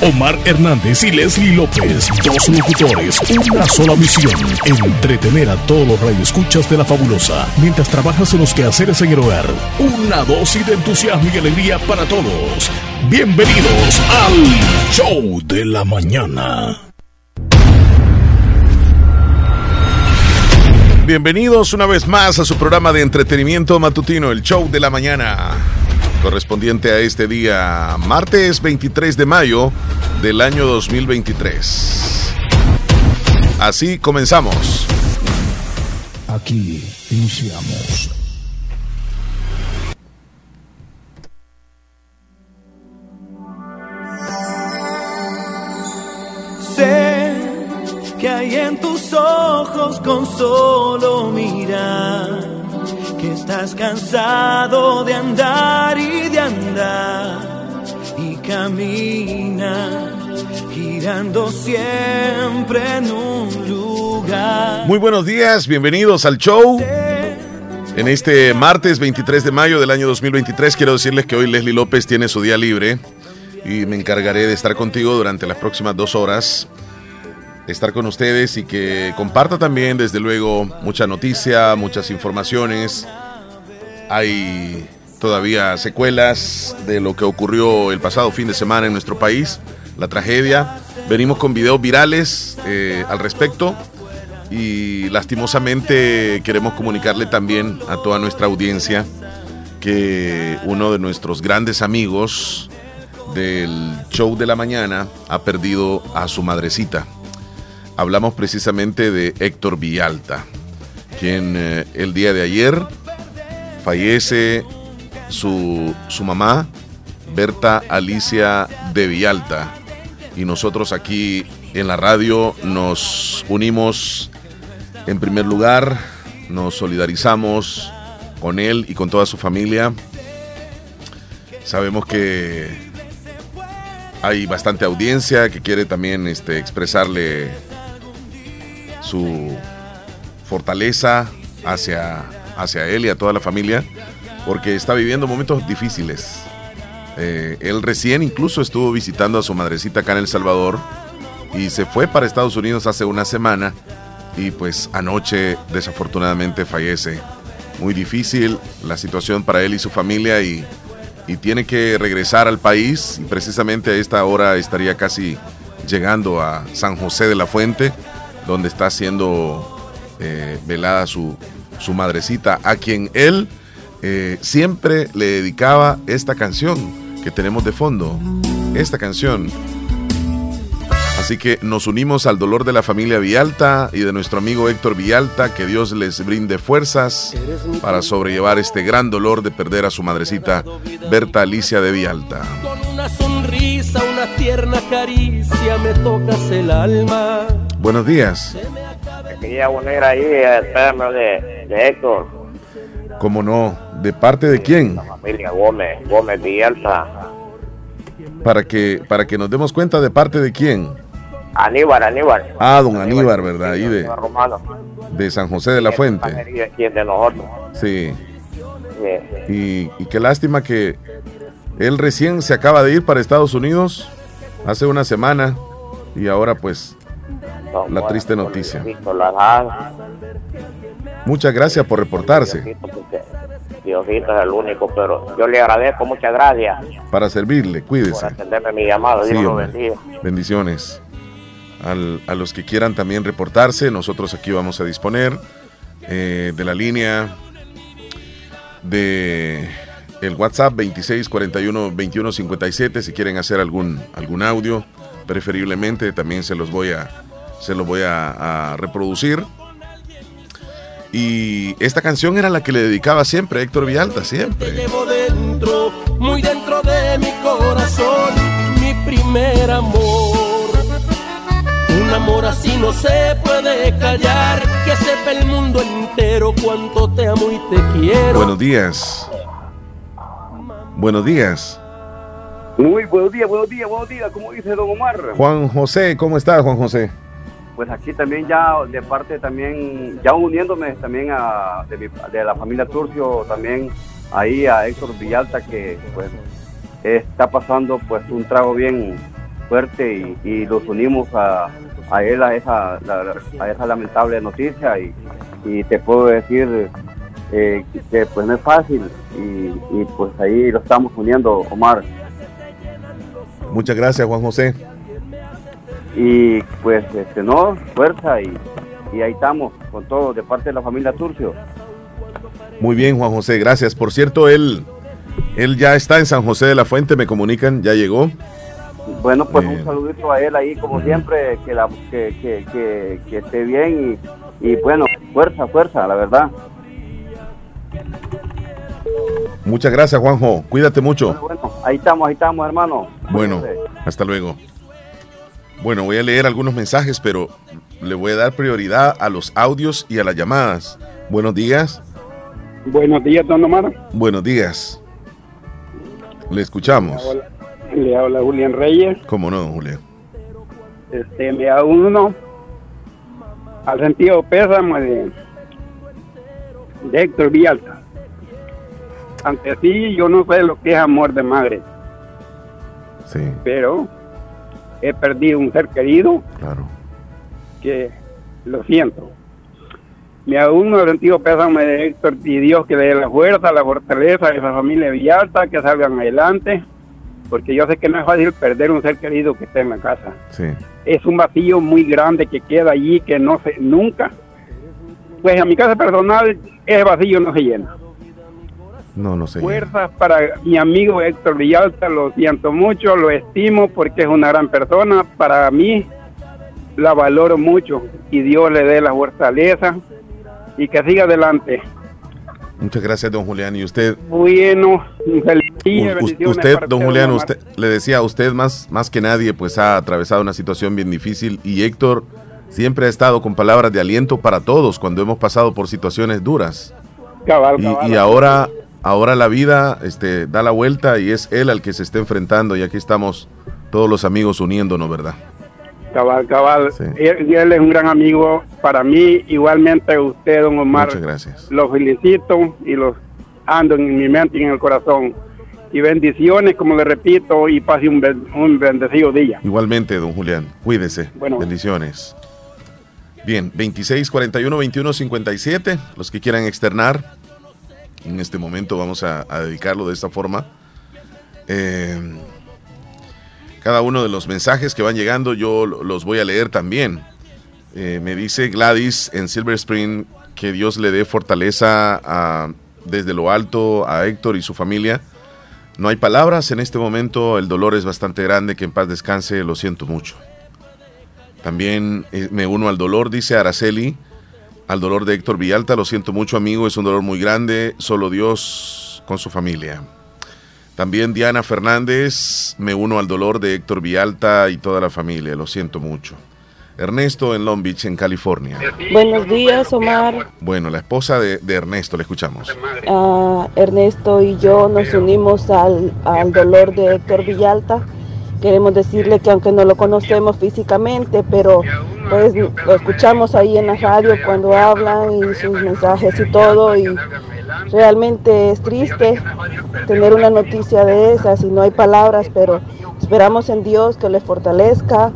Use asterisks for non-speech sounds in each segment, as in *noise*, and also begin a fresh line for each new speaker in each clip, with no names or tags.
Omar Hernández y Leslie López, dos locutores, una sola misión, entretener a todos los radioescuchas de la fabulosa, mientras trabajas en los quehaceres en el hogar. Una dosis de entusiasmo y alegría para todos. Bienvenidos al Show de la Mañana.
Bienvenidos una vez más a su programa de entretenimiento matutino, el Show de la Mañana correspondiente a este día, martes 23 de mayo del año 2023. Así comenzamos.
Aquí iniciamos.
Sé que hay en tus ojos con solo mirar estás cansado de andar y de andar y camina girando siempre en un lugar.
Muy buenos días, bienvenidos al show. En este martes 23 de mayo del año 2023 quiero decirles que hoy Leslie López tiene su día libre y me encargaré de estar contigo durante las próximas dos horas estar con ustedes y que comparta también, desde luego, mucha noticia, muchas informaciones. Hay todavía secuelas de lo que ocurrió el pasado fin de semana en nuestro país, la tragedia. Venimos con videos virales eh, al respecto y lastimosamente queremos comunicarle también a toda nuestra audiencia que uno de nuestros grandes amigos del show de la mañana ha perdido a su madrecita hablamos precisamente de Héctor Villalta, quien eh, el día de ayer fallece su, su mamá, Berta Alicia de Villalta. Y nosotros aquí en la radio nos unimos en primer lugar, nos solidarizamos con él y con toda su familia. Sabemos que hay bastante audiencia que quiere también este, expresarle su fortaleza hacia, hacia él y a toda la familia, porque está viviendo momentos difíciles. Eh, él recién incluso estuvo visitando a su madrecita acá en El Salvador y se fue para Estados Unidos hace una semana y pues anoche desafortunadamente fallece. Muy difícil la situación para él y su familia y, y tiene que regresar al país y precisamente a esta hora estaría casi llegando a San José de la Fuente donde está siendo eh, velada su, su, madrecita, a quien él eh, siempre le dedicaba esta canción que tenemos de fondo, esta canción. Así que nos unimos al dolor de la familia Vialta y de nuestro amigo Héctor Vialta, que Dios les brinde fuerzas para sobrellevar este gran dolor de perder a su madrecita Berta Alicia de Vialta.
Con una sonrisa, una tierna caricia me tocas el alma
Buenos días.
Quería poner ahí el premio de, de Héctor.
¿Cómo no? ¿De parte de quién?
La familia Gómez, Gómez Villalta.
Para que, para que nos demos cuenta de parte de quién.
Aníbar, Aníbar.
Ah, don Aníbar, ¿verdad? Ahí de, de San José de la Fuente.
de nosotros.
Sí. Y, y qué lástima que él recién se acaba de ir para Estados Unidos hace una semana y ahora pues la triste noticia. Muchas gracias por reportarse.
Diosito es el único, pero yo le agradezco, muchas gracias.
Para servirle, cuídese.
Por atenderme mi llamado,
Bendiciones. a los que quieran también reportarse, nosotros aquí vamos a disponer eh, de la línea de el WhatsApp 2641 2157 si quieren hacer algún algún audio, preferiblemente también se los voy a se lo voy a, reproducir. Y esta canción era la que le dedicaba siempre a Héctor Villalta, siempre.
llevo dentro, muy dentro de mi corazón, mi primer amor. Un amor así no se puede callar, que sepa el mundo entero cuánto te amo y te quiero.
Buenos días. Buenos días.
Muy buenos días, buenos días, buenos días, como dice don Omar.
Juan José, ¿cómo está Juan José?
pues aquí también ya de parte también, ya uniéndome también a, de, la familia Turcio, también ahí a Héctor Villalta que pues está pasando pues un trago bien,
fuerte y, los unimos a, a él a esa, a esa lamentable noticia y, y te puedo decir eh, que pues no es fácil y, pues ahí lo estamos uniendo, Omar.
Muchas gracias, Juan José.
Y pues, este, no, fuerza y, y ahí estamos con todo de parte de la familia Turcio.
Muy bien, Juan José, gracias. Por cierto, él, él ya está en San José de la Fuente, me comunican, ya llegó.
Bueno, pues un saludito a él ahí, como siempre, que, la, que, que, que, esté bien y, y bueno, fuerza, fuerza, la verdad.
Muchas gracias, Juanjo. Cuídate mucho.
Bueno, ahí estamos, ahí estamos, hermano.
Bueno, hasta luego. Bueno, voy a leer algunos mensajes, pero le voy a dar prioridad a los audios y a las llamadas. Buenos días.
Buenos días, don Omar.
Buenos días. Le escuchamos.
Le habla, Julián Reyes.
¿Cómo no, don Julián?
Este, me da uno al sentido pésame de, de Héctor Villalta. Ante sí, yo no sé lo que es amor de madre.
Sí.
Pero he perdido un ser querido.
Claro.
Que lo siento. Me aún un sentido pésame de Héctor y Dios que dé la fuerza, la fortaleza a esa familia Villalta, que salgan adelante, porque yo sé que no es fácil perder un ser querido que está en la casa.
Sí.
Es un vacío muy grande que queda allí, que no se, nunca, pues a mi casa personal, ese vacío no se llena.
No, no sé.
Fuerzas para mi amigo Héctor Villalta, lo siento mucho, lo estimo porque es una gran persona. Para mí, la valoro mucho y Dios le dé la fortaleza y que siga adelante.
Muchas gracias, don Julián. ¿Y usted?
Bueno,
feliz Usted, don Julián, usted le decía, usted más, más que nadie, pues ha atravesado una situación bien difícil y Héctor siempre ha estado con palabras de aliento para todos cuando hemos pasado por situaciones duras. y, y ahora ahora la vida este, da la vuelta y es él al que se está enfrentando y aquí estamos todos los amigos uniéndonos, ¿verdad?
Cabal, cabal. Él, es un gran amigo para mí, igualmente usted, don Omar.
Muchas gracias.
Los felicito y los ando en mi mente y en el corazón. Y bendiciones, como le repito, y pase un, un bendecido día.
Igualmente, don Julián. Cuídese. Bueno. Bendiciones. Bien, 26 41 21 57. Los que quieran externar en este momento vamos a, dedicarlo de esta forma. Eh, cada uno de los mensajes que van llegando yo los voy a leer también. Eh, me dice Gladys en Silver Spring que Dios le dé fortaleza desde lo alto a Héctor y su familia. No hay palabras en este momento, el dolor es bastante grande, que en paz descanse, lo siento mucho. También eh, me uno al dolor, dice Araceli al dolor de Héctor Villalta. Lo siento mucho, amigo, es un dolor muy grande. Solo Dios con su familia. También Diana Fernández, me uno al dolor de Héctor Villalta y toda la familia. Lo siento mucho. Ernesto en Long Beach, en California.
Buenos días, Omar.
Bueno, la esposa de, Ernesto, le escuchamos.
Uh, Ernesto y yo nos unimos al, al dolor de Héctor Villalta Queremos decirle que aunque no lo conocemos físicamente, pero pues lo escuchamos ahí en la radio cuando hablan y sus mensajes y todo y realmente es triste tener una noticia de esas y no hay palabras, pero esperamos en Dios que le fortalezca,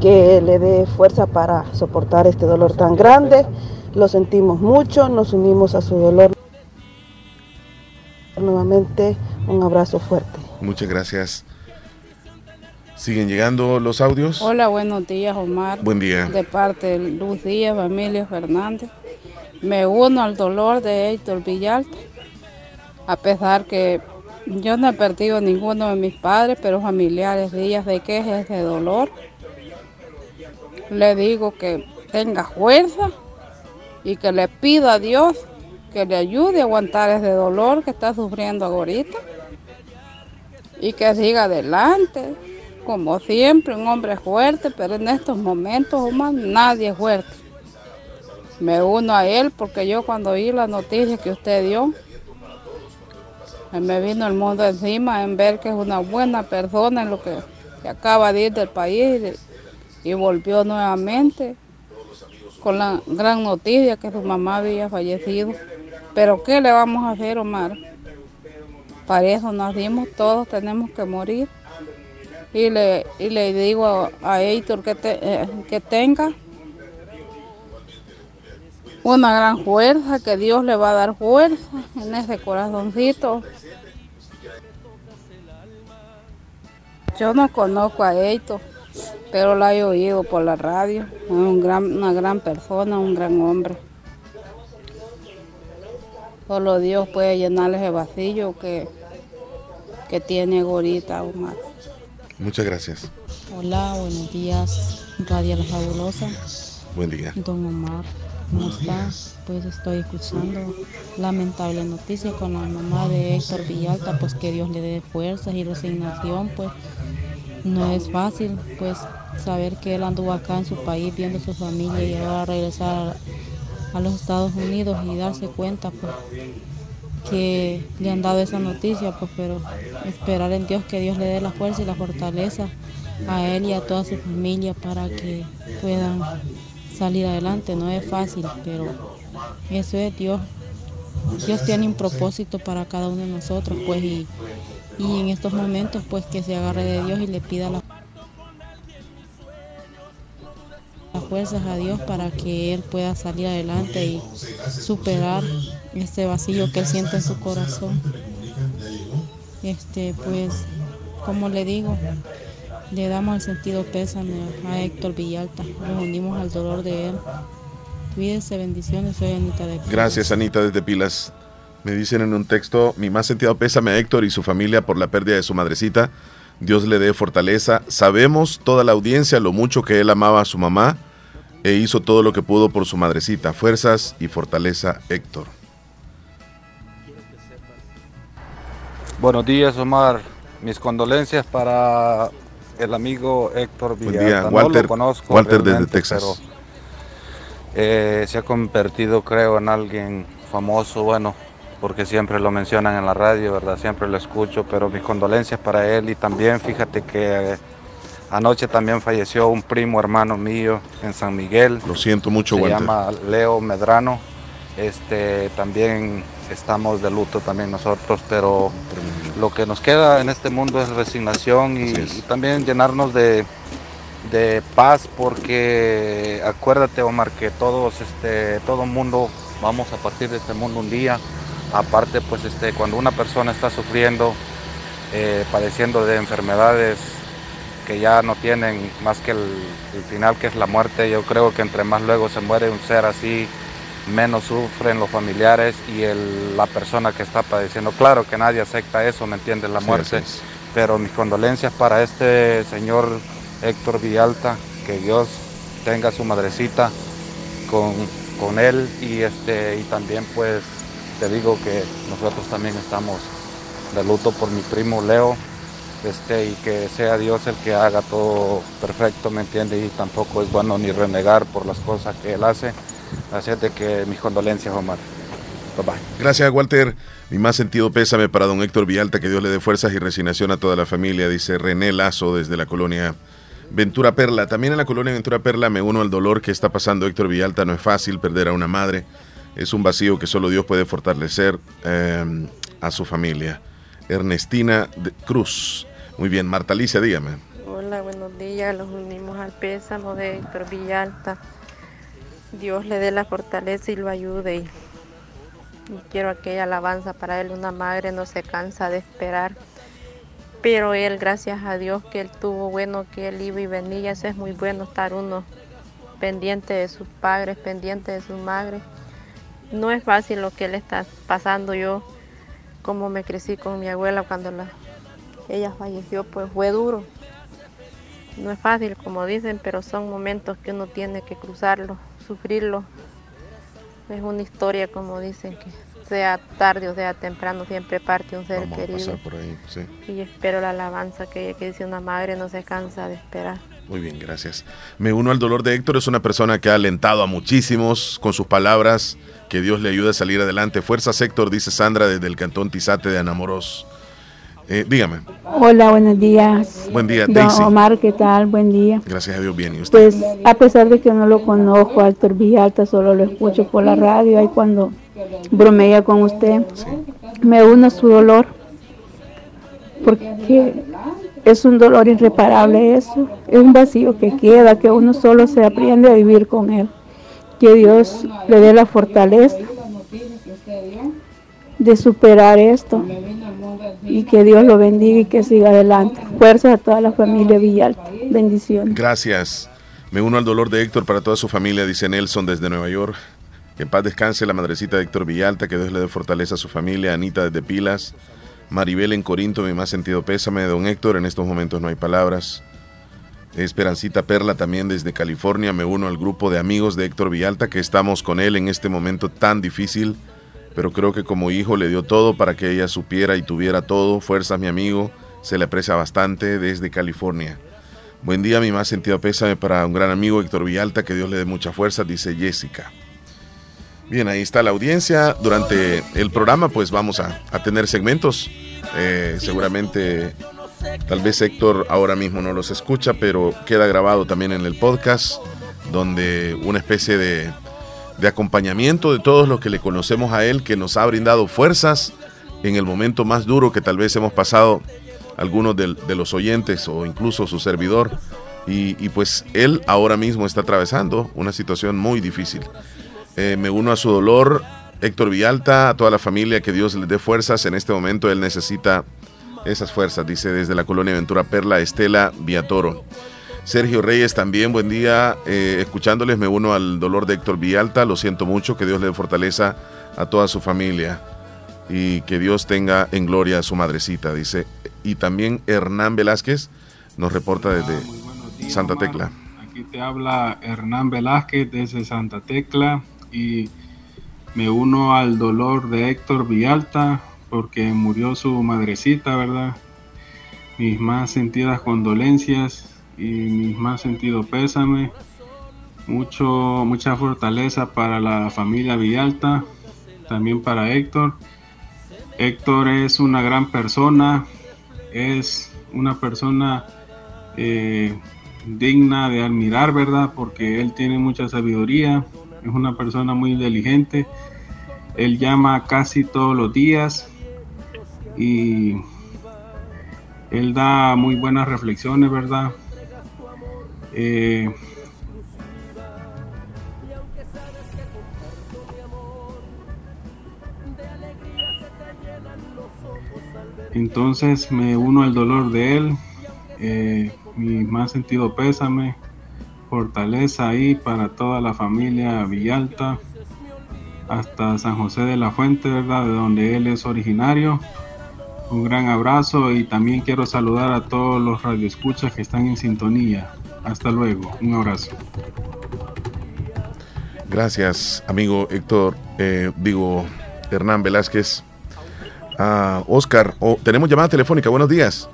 que le dé fuerza para soportar este dolor tan grande. Lo sentimos mucho, nos unimos a su dolor. Nuevamente un abrazo fuerte.
Muchas gracias. ¿Siguen llegando los audios?
Hola, buenos días, Omar.
Buen día.
De parte de Luz Díaz, Emilio Fernández. Me uno al dolor de Héctor Villalta, a pesar que yo no he perdido ninguno de mis padres, pero familiares días de quejas, de dolor. Le digo que tenga fuerza y que le pido a Dios que le ayude a aguantar ese dolor que está sufriendo ahorita y que siga adelante como siempre, un hombre fuerte, pero en estos momentos, Omar, nadie es fuerte. Me uno a él porque yo cuando oí la noticia que usted dio, me vino el mundo encima en ver que es una buena persona en lo que, acaba de ir del país y, volvió nuevamente con la gran noticia que su mamá había fallecido. Pero ¿qué le vamos a hacer, Omar? Para eso nacimos, todos tenemos que morir y le, y le digo a Héctor que, eh, que tenga una gran fuerza, que Dios le va a dar fuerza en ese corazoncito. Yo no conozco a Héctor, pero la he oído por la radio. Es un gran, una gran persona, un gran hombre. Solo Dios puede llenarle ese vacío que, que tiene Gorita Omar.
Muchas gracias.
Hola, buenos días, Radio La Fabulosa.
Buen día.
Don Omar, ¿cómo está? Pues estoy escuchando lamentable noticia con la mamá de Héctor Villalta, pues que Dios le dé fuerzas y resignación, pues no es fácil, pues saber que él anduvo acá en su país viendo a su familia y ahora regresar a los Estados Unidos y darse cuenta pues, que le han dado esa noticia, pues, pero esperar en Dios que Dios le dé la fuerza y la fortaleza a él y a toda su familia para que puedan salir adelante. No es fácil, pero eso es Dios. Dios tiene un propósito para cada uno de nosotros, pues, y, y en estos momentos, pues, que se agarre de Dios y le pida la fuerzas a Dios para que Él pueda salir adelante y superar este vacío que Él siente en su corazón. Este, pues, como le digo, le damos el sentido pésame a Héctor Villalta, nos unimos al dolor de él. Cuídense, bendiciones, soy Anita de Pilas.
Gracias, Anita, desde Pilas. Me dicen en un texto, mi más sentido pésame a Héctor y su familia por la pérdida de su madrecita. Dios le dé fortaleza. Sabemos toda la audiencia lo mucho que él amaba a su mamá e hizo todo lo que pudo por su madrecita. Fuerzas y fortaleza, Héctor.
Buenos días, Omar. Mis condolencias para el amigo Héctor
Buen
Villalta. No
Walter.
lo conozco
Walter desde Texas.
pero, eh, se ha convertido, creo, en alguien famoso, bueno, porque siempre lo mencionan en la radio, ¿verdad? Siempre lo escucho, pero mis condolencias para él y también fíjate que eh, anoche también falleció un primo hermano mío en San Miguel.
Lo siento mucho,
Se
Walter.
llama Leo Medrano. Este, también estamos de luto también nosotros, pero lo que nos queda en este mundo es resignación y, y también llenarnos de, de paz porque acuérdate Omar que todos este todo mundo vamos a partir de este mundo un día. Aparte pues este cuando una persona está sufriendo eh, padeciendo de enfermedades que ya no tienen más que el, el final que es la muerte yo creo que entre más luego se muere un ser así menos sufren los familiares y el- la persona que está padeciendo claro que nadie acepta eso me entiendes la muerte pero mis condolencias para este señor Héctor Villalta, que Dios tenga su madrecita con, con él y este y también pues te digo que nosotros también estamos de luto por mi primo Leo este y que sea Dios el que haga todo perfecto, ¿me entiende? Y tampoco es bueno ni renegar por las cosas que él hace. Así es de que mis condolencias, Omar. Bye bye.
Gracias, Walter. Mi más sentido pésame para don Héctor Villalta, que Dios le dé fuerzas y resignación a toda la familia, dice René Lazo desde la colonia Ventura Perla. También en la colonia Ventura Perla me uno al dolor que está pasando Héctor Villalta. No es fácil perder a una madre. Es un vacío que solo Dios puede fortalecer eh, a su familia. Ernestina de- Cruz. Muy bien, Marta Alicia, dígame.
Hola, buenos días. Los unimos al pésamo de Héctor Villalta. Dios le dé la fortaleza y lo ayude. Y, quiero aquella alabanza para él. Una madre no se cansa de esperar. Pero él, gracias a Dios que él tuvo bueno, que él iba y venía. Eso es muy bueno estar uno pendiente de sus padres, pendiente de sus madres. No es fácil lo que él está pasando. Yo, como me crecí con mi abuela cuando la, ella falleció, pues fue duro. No es fácil, como dicen, pero son momentos que uno tiene que cruzarlo, sufrirlo. Es una historia, como dicen, que sea tarde o sea temprano, siempre parte un ser
Vamos a
querido.
pasar por ahí. Sí.
Y espero la alabanza que, que dice una madre no se cansa de esperar.
Muy bien, gracias. Me uno al dolor de Héctor, es una persona que ha alentado a muchísimos con sus palabras, que Dios le ayude a salir adelante. Fuerzas Héctor, dice Sandra desde el cantón Tizate de Anamoros. Eh, dígame,
Hola, buenos días.
Buen día,
Don
Daisy.
Omar, ¿qué tal? Buen día.
gracias a Dios, bien. ¿Y usted?
Pues a pesar de que no lo conozco, a Héctor Villalta, solo lo escucho por la radio, ahí cuando bromea con usted, me uno a su dolor, porque es un dolor irreparable eso, es un vacío que queda, que uno solo se aprende a vivir con él. Que Dios le dé la fortaleza de superar esto y que Dios lo bendiga y que siga adelante. Fuerza a toda la familia Villalta. Bendiciones.
Gracias. Me uno al dolor de Héctor para toda su familia, dice Nelson desde Nueva York. Que en paz descanse la madrecita de Héctor Villalta, que Dios le dé fortaleza a su familia, Anita desde Pilas, Maribel en Corinto, mi más sentido pésame, don Héctor, en estos momentos no hay palabras. Esperancita Perla también desde California, me uno al grupo de amigos de Héctor Villalta, que estamos con él en este momento tan difícil, pero creo que como hijo le dio todo para que ella supiera y tuviera todo. Fuerzas, mi amigo, se le aprecia bastante desde California. Buen día, mi más sentido pésame para un gran amigo Héctor Villalta, que Dios le dé mucha fuerza, dice Jessica. Bien, ahí está la audiencia. Durante el programa, pues vamos a, tener segmentos. Eh, seguramente, tal vez Héctor ahora mismo no los escucha, pero queda grabado también en el podcast, donde una especie de, de acompañamiento de todos los que le conocemos a él, que nos ha brindado fuerzas en el momento más duro que tal vez hemos pasado algunos de, los oyentes o incluso su servidor. Y, pues él ahora mismo está atravesando una situación muy difícil. Eh, me uno a su dolor. Héctor Villalta, a toda la familia, que Dios les dé fuerzas. En este momento él necesita esas fuerzas, dice desde la colonia Ventura Perla, Estela Viatoro. Sergio Reyes también, buen día. Eh, escuchándoles me uno al dolor de Héctor Villalta. Lo siento mucho, que Dios le dé fortaleza a toda su familia y que Dios tenga en gloria a su madrecita, dice. Y también Hernán Velázquez nos reporta desde Santa Tecla.
Aquí te habla Hernán Velázquez desde Santa Tecla y me uno al dolor de Héctor Villalta porque murió su madrecita, ¿verdad? Mis más sentidas condolencias y mis más sentido pésame. Mucho, mucha fortaleza para la familia Villalta, también para Héctor. Héctor es una gran persona, es una persona eh, digna de admirar, ¿verdad? Porque él tiene mucha sabiduría, es una persona muy inteligente. Él llama casi todos los días y él da muy buenas reflexiones, ¿verdad? Eh, entonces me uno al dolor de él, eh, mi más sentido pésame fortaleza ahí para toda la familia Villalta, hasta San José de la Fuente, ¿verdad? De donde él es originario. Un gran abrazo y también quiero saludar a todos los radioescuchas que están en sintonía. Hasta luego, un abrazo.
Gracias, amigo Héctor, eh, digo Hernán Velázquez. Ah, Oscar, oh, tenemos llamada telefónica, buenos días.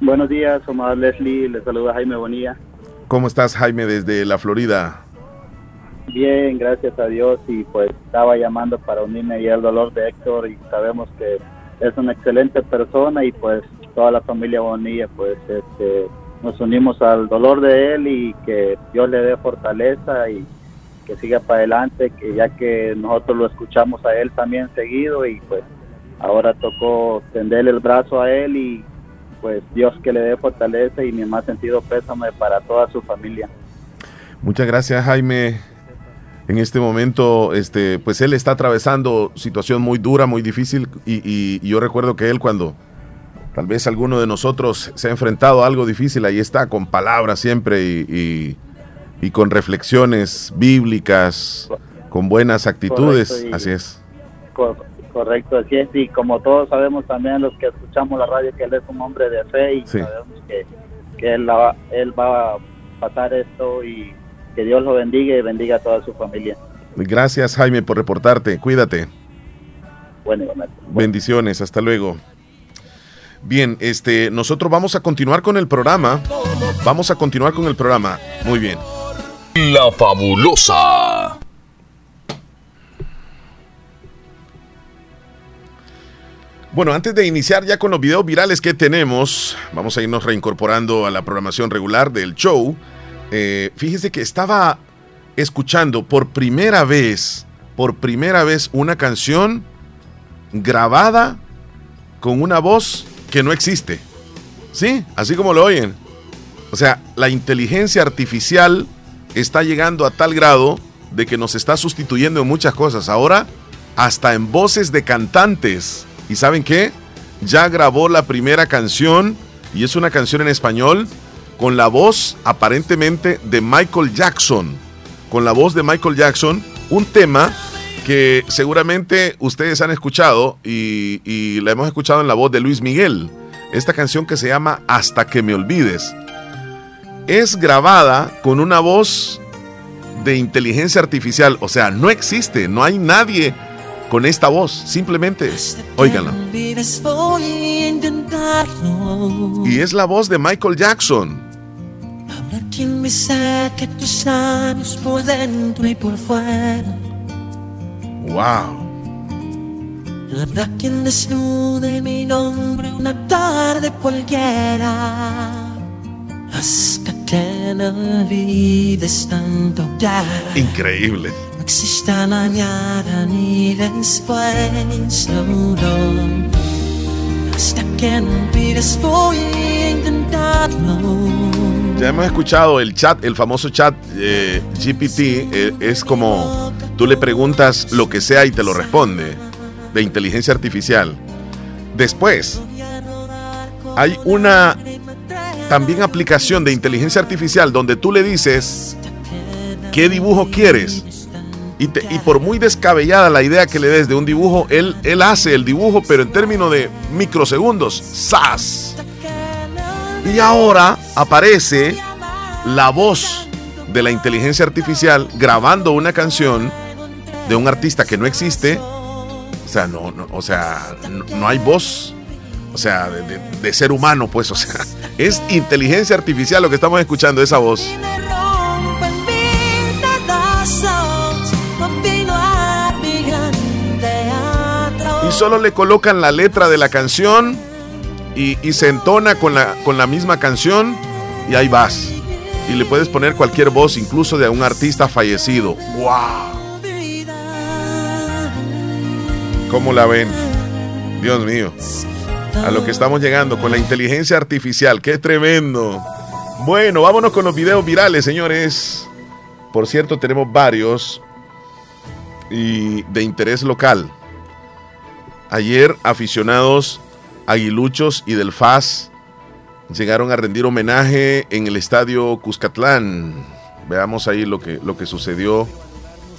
Buenos días, Omar Leslie, le saluda Jaime Bonilla.
¿Cómo estás, Jaime, desde la Florida?
Bien, gracias a Dios y pues estaba llamando para unirme ahí al dolor de Héctor y sabemos que es una excelente persona y pues toda la familia Bonilla pues este, nos unimos al dolor de él y que Dios le dé fortaleza y que siga para adelante, que ya que nosotros lo escuchamos a él también seguido y pues ahora tocó tenderle el brazo a él y pues Dios que le dé fortaleza y mi más sentido pésame para toda su familia.
Muchas gracias Jaime. En este momento, este, pues él está atravesando situación muy dura, muy difícil y, yo recuerdo que él cuando tal vez alguno de nosotros se ha enfrentado a algo difícil, ahí está con palabras siempre y, y con reflexiones bíblicas, con buenas actitudes, así es.
Correcto, así es, y como todos sabemos también los que escuchamos la radio que él es un hombre de fe y sabemos que, él, él va a pasar esto y que Dios lo bendiga y bendiga a toda su familia.
Gracias Jaime por reportarte, cuídate.
Bueno,
Bendiciones, hasta luego. Bien, este, nosotros vamos a continuar con el programa. Vamos a continuar con el programa. Muy bien.
La fabulosa.
Bueno, antes de iniciar ya con los videos virales que tenemos, vamos a irnos reincorporando a la programación regular del show. Eh, fíjese que estaba escuchando por primera vez, por primera vez, una canción grabada con una voz que no existe. Sí, así como lo oyen. O sea, la inteligencia artificial está llegando a tal grado de que nos está sustituyendo en muchas cosas. Ahora, hasta en voces de cantantes. ¿Y saben qué? Ya grabó la primera canción, y es una canción en español, con la voz aparentemente de Michael Jackson. Con la voz de Michael Jackson, un tema que seguramente ustedes han escuchado y, y la hemos escuchado en la voz de Luis Miguel. Esta canción que se llama Hasta que me olvides es grabada con una voz de inteligencia artificial. O sea, no existe, no hay nadie con esta voz. Simplemente, óiganla. Y es la voz de Michael Jackson.
quien me saque tus años por dentro y por fuera.
Wow.
Habrá quien desnude mi nombre una tarde cualquiera. Hasta que no olvides tanto ya.
Increíble.
No exista mañana ni después, no, no. Hasta que no olvides voy a intentarlo.
Ya hemos escuchado el chat, el famoso chat eh, GPT. eh, es como tú le preguntas lo que sea y te lo responde. De inteligencia artificial. Después, hay una también aplicación de inteligencia artificial donde tú le dices qué dibujo quieres. Y, por muy descabellada la idea que le des de un dibujo, él, él hace el dibujo, pero en términos de microsegundos. ¡Sas! Y ahora aparece la voz de la inteligencia artificial grabando una canción de un artista que no existe. O sea, no, no- o sea, no, no hay voz. O sea, de, de- de ser humano, pues, o sea, *laughs* es inteligencia artificial lo que estamos escuchando, esa voz. Y solo le colocan la letra de la canción y, y se entona con la, con la misma canción y ahí vas. Y le puedes poner cualquier voz, incluso de un artista fallecido. ¡Wow! ¿Cómo la ven? Dios mío. A lo que estamos llegando con la inteligencia artificial. ¡Qué tremendo! Bueno, vámonos con los videos virales, señores. Por cierto, tenemos varios y de interés local. Ayer aficionados aguiluchos y del FAS llegaron a rendir homenaje en el estadio Cuscatlán. Veamos ahí lo que, lo que sucedió.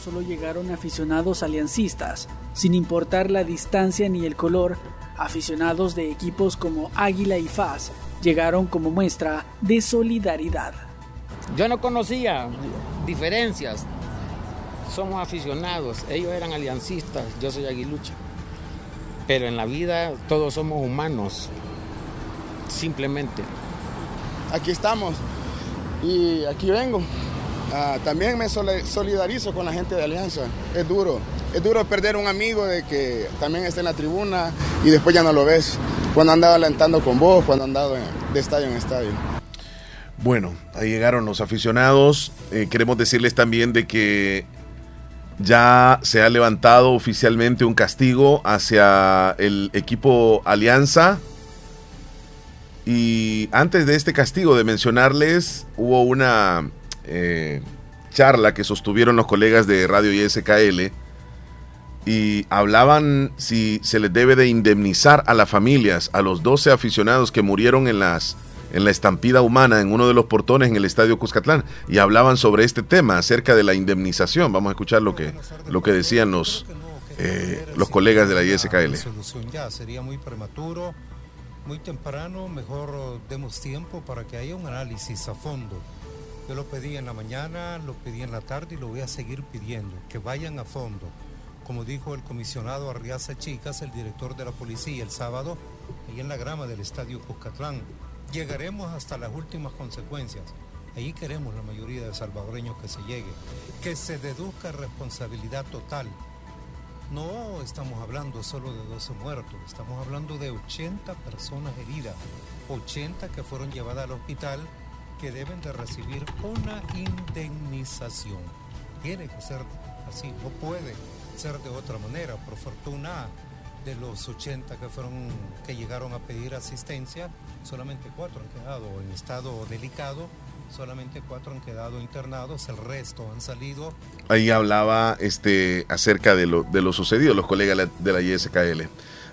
Solo llegaron aficionados aliancistas, sin importar la distancia ni el color, aficionados de equipos como Águila y FAS llegaron como muestra de solidaridad.
Yo no conocía diferencias. Somos aficionados, ellos eran aliancistas, yo soy aguilucho. Pero en la vida todos somos humanos, simplemente.
aquí estamos y aquí vengo. Ah, también me solidarizo con la gente de Alianza. Es duro. Es duro perder un amigo de que también está en la tribuna y después ya no lo ves. Cuando andaba alentando con vos, cuando andaba de estadio en estadio.
Bueno, ahí llegaron los aficionados. Eh, queremos decirles también de que ya se ha levantado oficialmente un castigo hacia el equipo Alianza. Y antes de este castigo, de mencionarles, hubo una eh, charla que sostuvieron los colegas de Radio ISKL y hablaban si se les debe de indemnizar a las familias, a los 12 aficionados que murieron en las en la estampida humana en uno de los portones en el estadio Cuscatlán y hablaban sobre este tema acerca de la indemnización. Vamos a escuchar lo que lo que decían los eh, los colegas de la ISKL.
ya, sería muy prematuro, muy temprano, mejor demos tiempo para que haya un análisis a fondo. Yo lo pedí en la mañana, lo pedí en la tarde y lo voy a seguir pidiendo, que vayan a fondo. Como dijo el comisionado Arriaza Chicas, el director de la policía, el sábado, ahí en la grama del estadio Cuscatlán, llegaremos hasta las últimas consecuencias. Ahí queremos la mayoría de salvadoreños que se llegue, que se deduzca responsabilidad total. No estamos hablando solo de 12 muertos, estamos hablando de 80 personas heridas, 80 que fueron llevadas al hospital que deben de recibir una indemnización. Tiene que ser así, no puede ser de otra manera. Por fortuna, de los 80 que fueron que llegaron a pedir asistencia, solamente cuatro han quedado en estado delicado, solamente cuatro han quedado internados, el resto han salido.
Ahí hablaba este acerca de lo, de lo sucedido los colegas de la ISKL.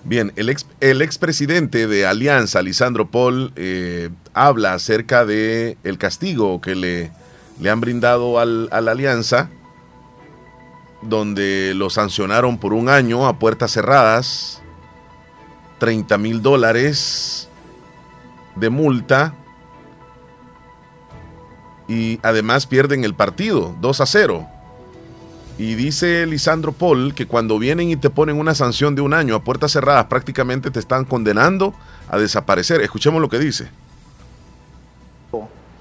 Bien, el, ex, el expresidente de Alianza, Lisandro Paul, eh, habla acerca de el castigo que le, le han brindado al, a la Alianza, donde lo sancionaron por un año a puertas cerradas, 30 mil dólares de multa y además pierden el partido, 2 a 0. Y dice Lisandro Paul que cuando vienen y te ponen una sanción de un año a puertas cerradas, prácticamente te están condenando a desaparecer. Escuchemos lo que dice.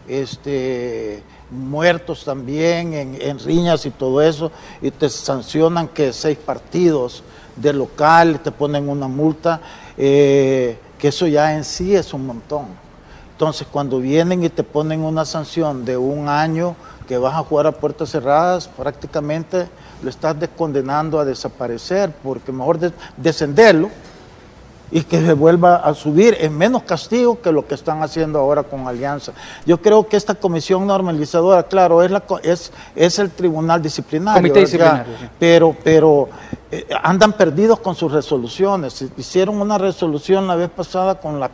Este, muertos también en, riñas y todo eso, y te sancionan que seis partidos de local, te ponen una multa, eh, que eso ya en sí es un montón. Entonces, cuando vienen y te ponen una sanción de un año que vas a jugar a puertas cerradas, prácticamente lo estás descondenando a desaparecer, porque mejor de- descenderlo y que se vuelva a subir es menos castigo que lo que están haciendo ahora con Alianza. Yo creo que esta comisión normalizadora, claro, es, la, es, es el tribunal disciplinario,
Comité disciplinario,
pero, pero eh, andan perdidos con sus resoluciones. Hicieron una resolución la vez pasada con la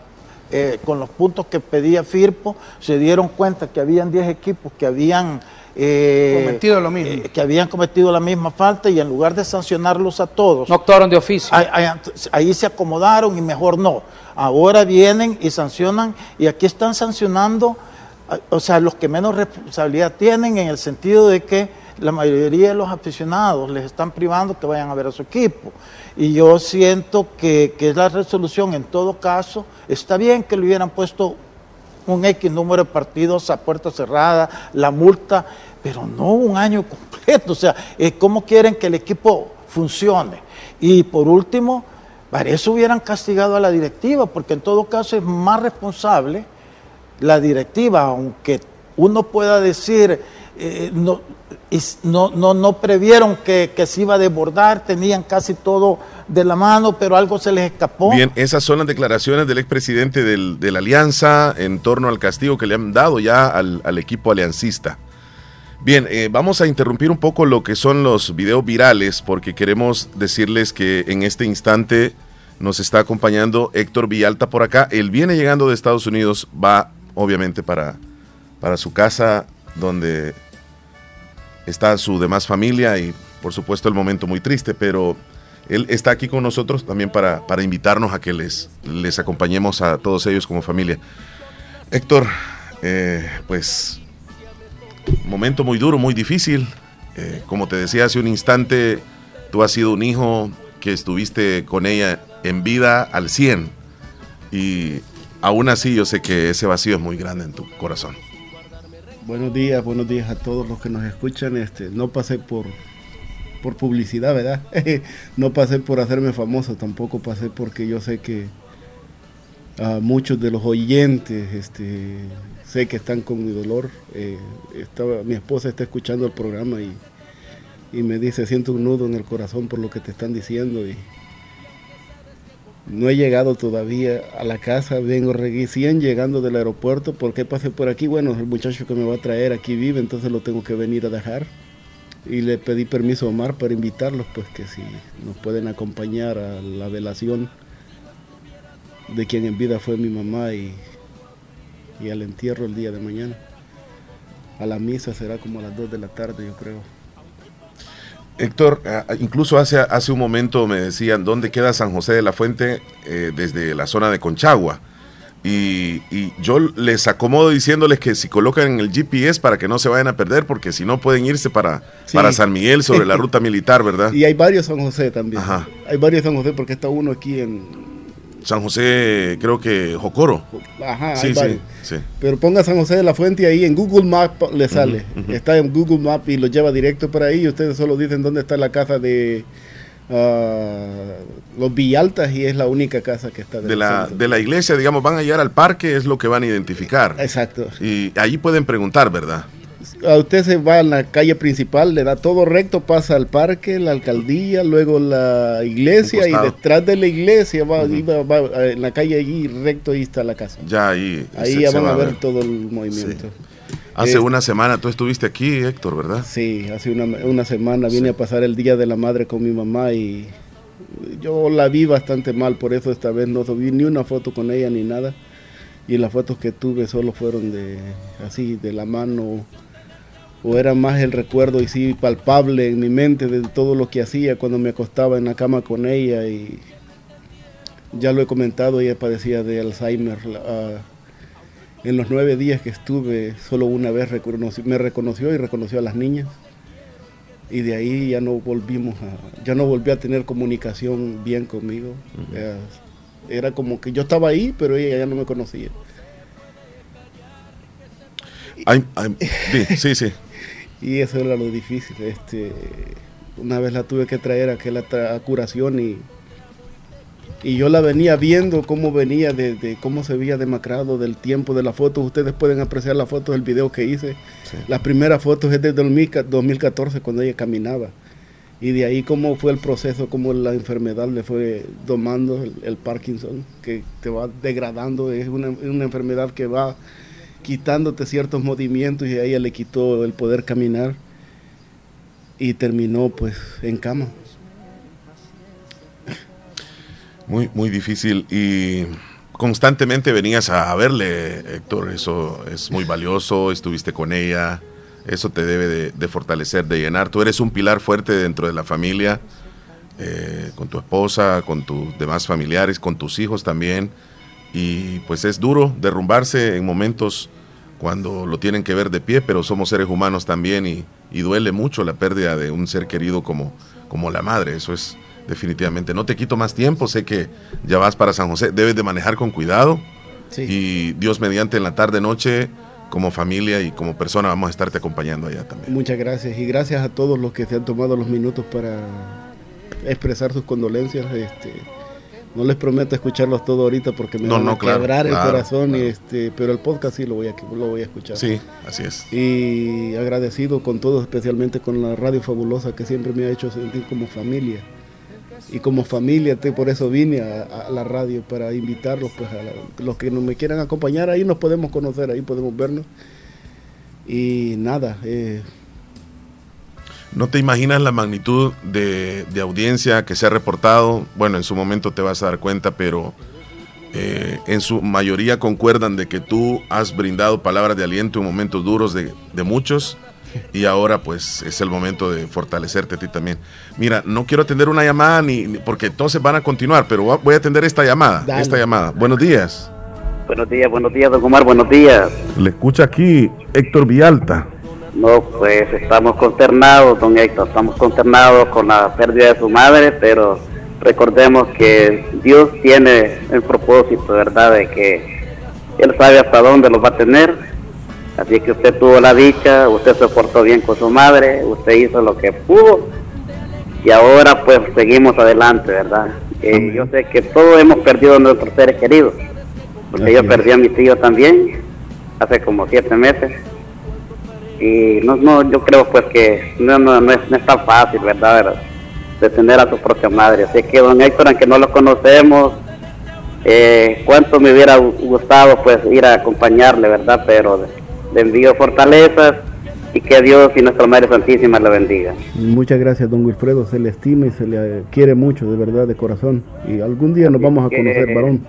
eh, con los puntos que pedía Firpo, se dieron cuenta que habían 10 equipos que habían eh,
Cometido lo mismo.
eh, que habían cometido la misma falta y en lugar de sancionarlos a todos,
No actuaron de oficio.
Ahí, ahí- ahí se acomodaron y mejor no. Ahora vienen y sancionan y aquí están sancionando, o sea, los que menos responsabilidad tienen en el sentido de que la mayoría de los aficionados les están privando que vayan a ver a su equipo. Y yo siento que, que la resolución en todo caso, está bien que le hubieran puesto un X número de partidos a puerta cerrada, la multa, pero no un año *laughs* completo. O sea, eh, ¿cómo quieren que el equipo funcione? Y por último, para eso hubieran castigado a la directiva, porque en todo caso es más responsable la directiva, aunque uno pueda decir, eh, no, no, no, no previeron que, se iba a desbordar, tenían casi todo de la mano, pero algo se les escapó.
Bien, esas son las declaraciones del expresidente de la Alianza en torno al castigo que le han dado ya al, al equipo aliancista. Bien, eh, vamos a interrumpir un poco lo que son los videos virales porque queremos decirles que en este instante nos está acompañando Héctor Villalta por acá. Él viene llegando de Estados Unidos, va obviamente para, para su casa donde está su demás familia y por supuesto el momento muy triste, pero él está aquí con nosotros también para, para invitarnos a que les, les acompañemos a todos ellos como familia. Héctor, eh, pues momento muy duro, muy difícil. Eh, como te decía hace un instante, tú has sido un hijo que estuviste con ella en vida al 100 y aún así yo sé que ese vacío es muy grande en tu corazón.
Buenos días, buenos días a todos los que nos escuchan. Este, no pasé por, por publicidad, ¿verdad? *laughs* no pasé por hacerme famoso, tampoco pasé porque yo sé que a muchos de los oyentes, este, sé que están con mi dolor. Eh, mi esposa está escuchando el programa y, y me dice, siento un nudo en el corazón por lo que te están diciendo y no he llegado todavía a la casa, vengo recién llegando del aeropuerto, ¿por qué pasé por aquí? Bueno, el muchacho que me va a traer aquí vive, entonces lo tengo que venir a dejar. Y le pedí permiso a Omar para invitarlos, pues que si nos pueden acompañar a la velación de quien en vida fue mi mamá y, y al entierro el día de mañana. A la misa será como a las 2 de la tarde, yo creo.
Héctor, ah, incluso hace, hace un momento me decían dónde queda San José de la Fuente eh, desde la zona de Conchagua. Y, y yo les acomodo diciéndoles que si colocan en el GPS para que no se vayan a perder, porque si no pueden irse para,
Sí.
para San Miguel sobre la *laughs* ruta militar, ¿verdad?
Y hay varios San José también.
Ajá.
Hay varios San José porque está uno aquí en...
San José, creo que Jocoro.
Ajá,
Sí,
hay
sí.
Pero ponga San José de la Fuente ahí en Google Maps le sale. Está en Google Maps y lo lleva directo para ahí. Y ustedes solo dicen dónde está la casa de ah, los Villaltas y es la única casa que está
De la, de la iglesia, digamos, van a llegar al parque, es lo que van a identificar.
Exacto.
Y ahí pueden preguntar, ¿verdad?
A usted se va a la calle principal, le da todo recto, pasa al parque, la alcaldía, luego la iglesia y detrás de la iglesia va, en la calle allí recto ahí está la casa.
Ya ahí.
Ahí ya van
va
a ver todo el movimiento.
Hace
Eh,
una semana tú estuviste aquí, Héctor, ¿verdad?
Sí, hace una, una semana vine a pasar el Día de la Madre con mi mamá y yo la vi bastante mal, por eso esta vez no subí ni una foto con ella ni nada. Y las fotos que tuve solo fueron de así, de la mano, o era más el recuerdo y sí palpable en mi mente de todo lo que hacía cuando me acostaba en la cama con ella y ya lo he comentado, ella padecía de Alzheimer. ah, en los nueve días que estuve, solo una vez me reconoció y reconoció a las niñas. Y de ahí ya no volvimos a, ya no volví a tener comunicación bien conmigo. Era como que yo estaba ahí, pero ella ya no me conocía.
Sí, sí.
Y eso era lo difícil. Este, una vez la tuve que traer a, que la tra- a curación y, y yo la venía viendo cómo venía, de, de cómo se veía demacrado del tiempo de la foto. Ustedes pueden apreciar las fotos del video que hice. La primera foto es de 2000 2014 cuando ella caminaba. Y de ahí cómo fue el proceso, cómo la enfermedad le fue domando el, el Parkinson, que te va degradando. Es una, una enfermedad que va quitándote ciertos movimientos y a ella le quitó el poder caminar y terminó pues en cama.
Muy, muy difícil. Y constantemente venías a verle, Héctor. Eso es muy valioso. Estuviste con ella. Eso te debe de, fortalecer, de llenar. Tú eres un pilar fuerte dentro de la familia, eh, con tu esposa, con tus demás familiares, con tus hijos también. Y pues es duro derrumbarse en momentos cuando lo tienen que ver de pie, pero somos seres humanos también y, y duele mucho la pérdida de un ser querido como, como la madre. Eso es definitivamente. No te quito más tiempo, sé que ya vas para San José, debes de manejar con cuidado. Y Dios mediante en la tarde, noche, como familia y como persona vamos a estarte acompañando allá también.
Muchas gracias y gracias a todos los que se han tomado los minutos para expresar sus condolencias. Este, no les prometo escucharlos todos ahorita porque me
No,
van a
claro,
quebrar
claro,
el corazón, y este, pero el podcast sí lo voy a, lo voy a escuchar.
Sí, así es.
Y agradecido con todos, especialmente con la Radio Fabulosa que siempre me ha hecho sentir como familia. Y como familia, te- por eso vine a, a la radio para invitarlos, pues a la- los que no me quieran acompañar, ahí nos podemos conocer, ahí podemos vernos. Y nada, eh,
No te imaginas la magnitud de, de audiencia que se ha reportado. Bueno, en su momento te vas a dar cuenta, pero eh, en su mayoría concuerdan de que tú has brindado palabras de aliento en momentos duros de, de muchos y ahora pues es el momento de fortalecerte a ti también. Mira, no quiero atender una llamada ni, ni- porque entonces van a continuar, pero voy a- atender esta llamada.
Dale.
Esta llamada. Buenos días.
Buenos días, buenos días, don Omar, buenos días.
Le escucha aquí Héctor Villalta.
No, pues estamos consternados, don Héctor, estamos consternados con la pérdida de su madre, pero recordemos que Dios tiene el propósito, ¿verdad?, de que Él sabe hasta dónde los va a tener. Así que usted tuvo la dicha, usted se portó bien con su madre, usted hizo lo que pudo y ahora pues seguimos adelante, ¿verdad? Eh, yo sé que todos hemos perdido a nuestros seres queridos, porque yo perdí a mi tío también hace como siete meses y no, no yo creo pues que no, no, no es, no es tan fácil verdad de tener a su propia madre así que don Héctor aunque no lo conocemos eh, cuánto me hubiera gu- gustado pues ir a acompañarle verdad pero le envío fortalezas y que Dios y nuestra Madre Santísima le bendiga
muchas gracias, don Wilfredo. Se le estima y se le quiere mucho, de verdad, de corazón. Y algún día nos vamos a conocer, varón.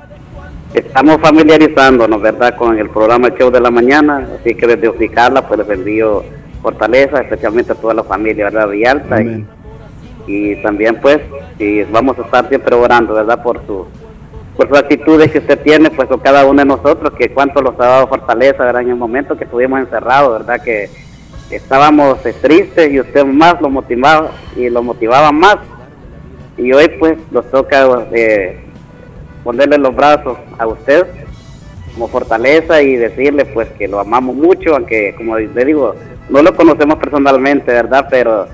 Estamos familiarizándonos, ¿verdad?, con el programa Show de la Mañana, así que desde Ocicala, pues les envío fortaleza, especialmente a toda la familia, ¿verdad?. Y, y también, pues, y vamos a estar siempre orando, ¿verdad?, por su por sus actitudes que usted tiene, pues, con cada uno de nosotros, que cuánto nos ha dado fortaleza, ¿verdad?, en el momento que estuvimos encerrados, ¿verdad?, que estábamos eh, tristes y usted más lo motivaba y lo motivaba más. Y hoy, pues, nos toca... eh, ponerle los brazos a usted como fortaleza y decirle pues que lo amamos mucho, aunque como le digo, no lo conocemos personalmente, ¿verdad? Pero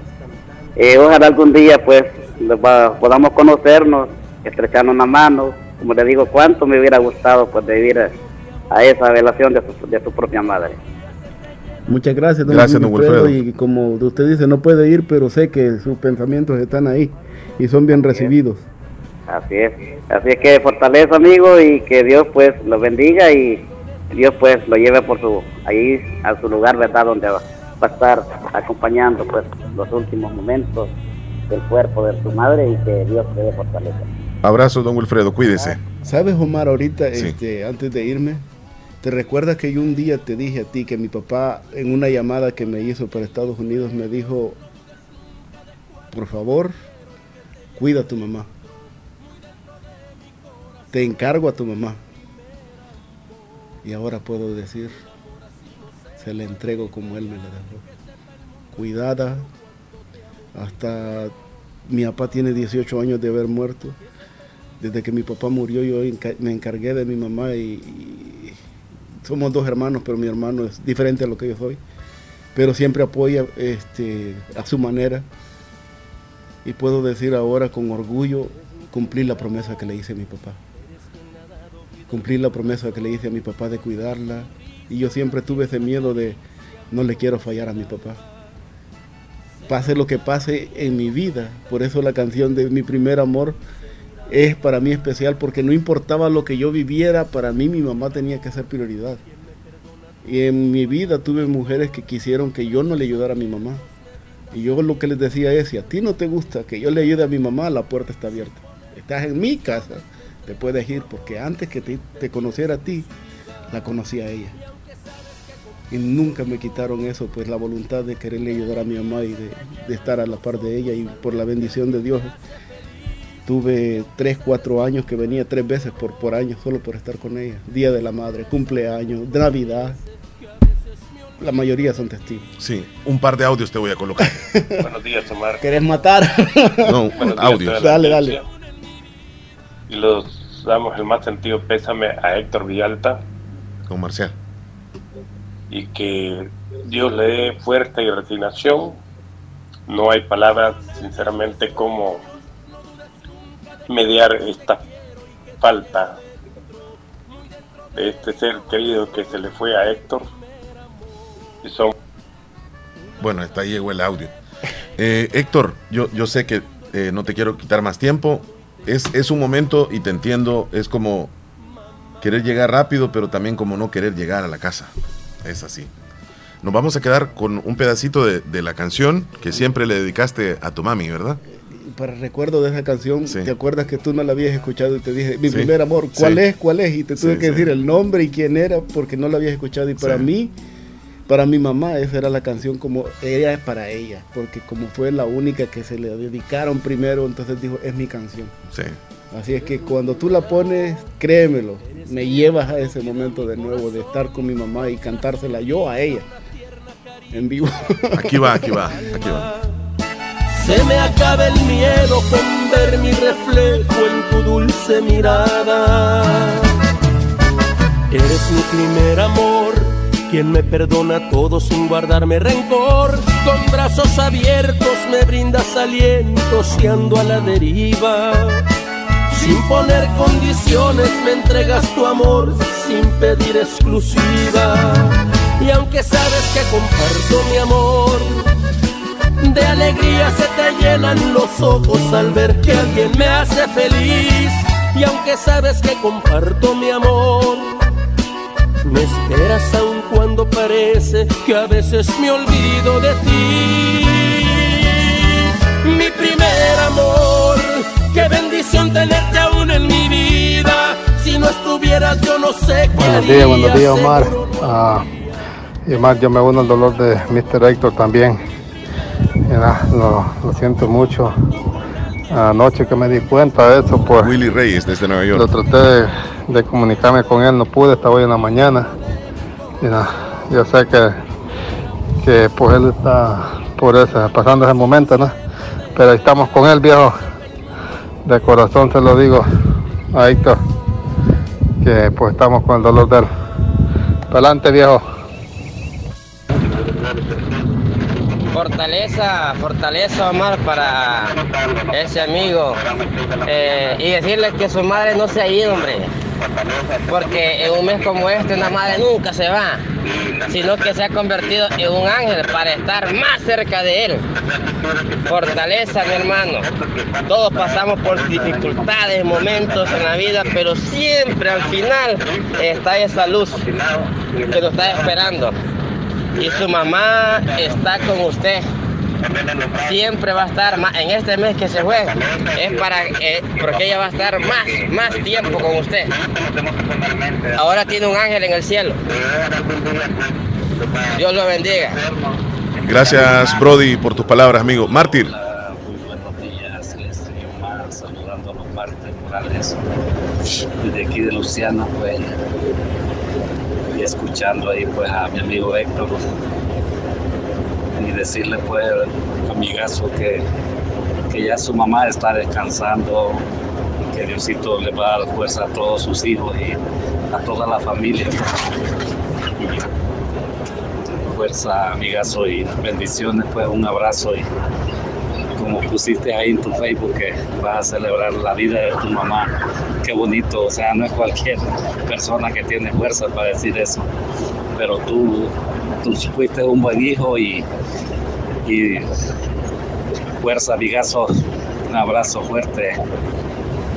eh, ojalá algún día pues podamos conocernos, estrecharnos una mano, como le digo, cuánto me hubiera gustado pues de vivir a, a esa relación de su, de su propia madre.
Muchas gracias, don,
Gracias, don
Wilfredo,
Wilfredo.
Y como usted dice, no puede ir, pero sé que sus pensamientos están ahí y son bien recibidos.
Así es. Así es que fortaleza, amigo, y que Dios pues lo bendiga y Dios pues lo lleve por su ahí a su lugar, ¿verdad? Donde va va a estar acompañando pues los últimos momentos del cuerpo de su madre y que Dios le dé fortaleza.
Abrazo, don Wilfredo, cuídese.
¿Sabes, Omar, ahorita,
Sí.
este, antes de irme, te recuerdas que yo un día te dije a ti que mi papá, en una llamada que me hizo para Estados Unidos, me dijo, por favor, cuida a tu mamá. Te encargo a tu mamá. Y ahora puedo decir, se la entrego como él me la dejó. Cuidada, hasta mi papá tiene 18 años de haber muerto. Desde que mi papá murió yo me encargué de mi mamá y, somos dos hermanos, pero mi hermano es diferente a lo que yo soy. Pero siempre apoya este, a su manera. Y puedo decir ahora con orgullo, cumplir la promesa que le hice a mi papá. Cumplir la promesa que le hice a mi papá de cuidarla. Y yo siempre tuve ese miedo de no le quiero fallar a mi papá pase lo que pase en mi vida. Por eso la canción de mi primer amor es para mí especial porque no importaba lo que yo viviera, para mí mi mamá tenía que ser prioridad. Y en mi vida tuve mujeres que quisieron que yo no le ayudara a mi mamá. Y yo lo que les decía es, si a ti no te gusta que yo le ayude a mi mamá, la puerta está abierta. Estás en mi casa, te puedes ir, porque antes que te, te conociera a ti, la conocí a ella y nunca me quitaron eso, pues la voluntad de quererle ayudar a mi mamá y de, de estar a la par de ella y por la bendición de Dios. Tuve tres, cuatro años que venía tres veces por, por año solo por estar con ella. Día de la madre, cumpleaños, Navidad. La mayoría son testigos.
Sí, un par de audios te voy a colocar. *laughs*
Buenos días, Omar.
¿Querés matar?
No,
Buenos días
audios.
a toda la
Dale,
audiencia. Y los damos el más sentido pésame a Héctor Villalta
Con Marcial.
y que Dios le dé fuerza y resignación. No hay palabras, sinceramente, como mediar esta falta de este ser querido que se le fue a Héctor. Y son
Bueno, hasta ahí llegó el audio. Eh, Héctor, yo, yo sé que eh, no te quiero quitar más tiempo. Es, es un momento y te entiendo, es como querer llegar rápido, pero también como no querer llegar a la casa. Es así. Nos vamos a quedar con un pedacito de, de la canción que siempre le dedicaste a tu mami, ¿verdad?
Para recuerdo de esa canción, ¿te acuerdas que tú no la habías escuchado y te dije, mi
Sí.
primer amor, ¿cuál
Sí.
es? ¿Cuál es? Y te tuve
Sí,
que
sí.
decir el nombre y quién era porque no la habías escuchado. Y para
Sí.
mí, para mi mamá, esa era la canción como ella es para ella, porque como fue la única que se le dedicaron primero, entonces dijo, es mi canción.
Sí.
Así es que cuando tú la pones, créemelo, me llevas a ese momento de nuevo de estar con mi mamá y cantársela yo a ella en vivo. *laughs*
Aquí va, aquí va, aquí va.
Se me acaba el miedo con ver mi reflejo en tu dulce mirada. Eres mi primer amor, quien me perdona todo sin guardarme rencor. Con brazos abiertos me brindas aliento si ando a la deriva. Sin poner condiciones me entregas tu amor sin pedir exclusiva. Y aunque sabes que comparto mi amor, de alegría se te llenan los ojos al ver que alguien me hace feliz. Y aunque sabes que comparto mi amor, me esperas aun cuando parece que a veces me olvido de ti. Mi primer amor, qué bendición tenerte aún en mi vida. Si no estuvieras yo no sé qué
Buenos días, buenos días, Omar. Ah, y Omar, yo me uno al dolor de Mr. Héctor también. Lo, lo siento mucho. Anoche que me di cuenta de eso, pues.
Willy Reyes desde Nueva York.
Lo traté de, de comunicarme con él, no pude, estaba hoy en la mañana. Mira, yo sé que, que pues él está por ese, pasando ese momento, ¿no? Pero ahí estamos con él, viejo. De corazón se lo digo a Héctor, que pues estamos con el dolor de él. Adelante, viejo.
Fortaleza, fortaleza Omar para ese amigo Eh, y decirle que su madre no se ha ido, hombre. porque en un mes como este una madre nunca se va, sino que se ha convertido en un ángel para estar más cerca de él. Fortaleza, mi hermano. Todos pasamos por dificultades, momentos en la vida, pero siempre al final está esa luz que nos está esperando. Y su mamá está con usted siempre va a estar más, en este mes que se fue, es para, eh, porque ella va a estar más, más tiempo con usted. Ahora tiene un ángel en el cielo. Dios lo bendiga.
Gracias, Brody, por tus palabras, amigo. Mártir.
saludando a los martes Morales desde aquí de Luciana, pues, y escuchando ahí pues a mi amigo Héctor y decirle pues amigazo que, que ya su mamá está descansando y que Diosito le va a dar fuerza a todos sus hijos y a toda la familia. Fuerza, amigazo, y bendiciones, pues un abrazo y como pusiste ahí en tu Facebook que vas a celebrar la vida de tu mamá. Qué bonito, o sea, no es cualquier persona que tiene fuerza para decir eso, pero tú, tú fuiste un buen hijo y, y fuerza, amigazo, un abrazo fuerte,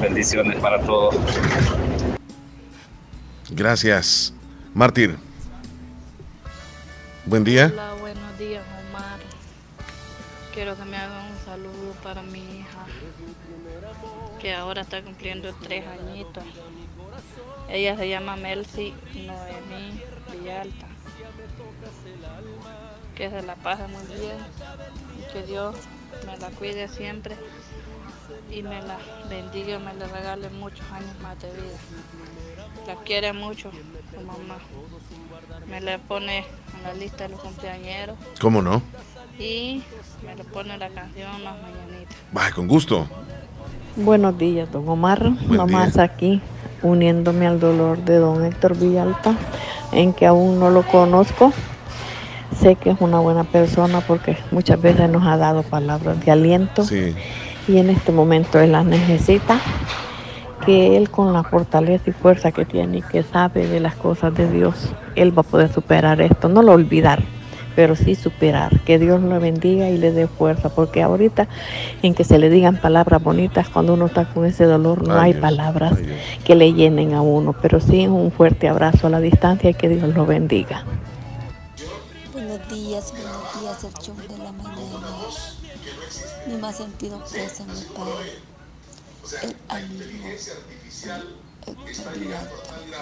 bendiciones para todos.
Gracias. Mártir. Buen día.
Hola, buenos días, Omar. Quiero que me hagan saludo para mi hija, que ahora está cumpliendo tres añitos. Ella se llama Melcy Noemí Villalta. Que se la pase muy bien que Dios me la cuide siempre y me la bendiga y me le regale muchos años más de vida. La quiere mucho su mamá. Me le pone en la lista de los cumpleañeros
¿Cómo no?
Y me le pone la canción Las Mañanitas.
Va, con gusto.
Buenos días, don Omar. Nomás aquí uniéndome al dolor de don Héctor Villalta, en que aún no lo conozco. Sé que es una buena persona porque muchas veces nos ha dado palabras de aliento
Sí.
y en este momento él las necesita. Que él con la fortaleza y fuerza que tiene y que sabe de las cosas de Dios, él va a poder superar esto. No lo olvidar, pero sí superar. Que Dios lo bendiga y le dé fuerza, porque ahorita en que se le digan palabras bonitas, cuando uno está con ese dolor, no
Ay,
hay
Dios,
palabras que le llenen a uno, pero sí un fuerte abrazo a la distancia y que Dios lo bendiga.
Buenos días, buenos días, el show de la mañana. Mi más sentido pésame para el amigo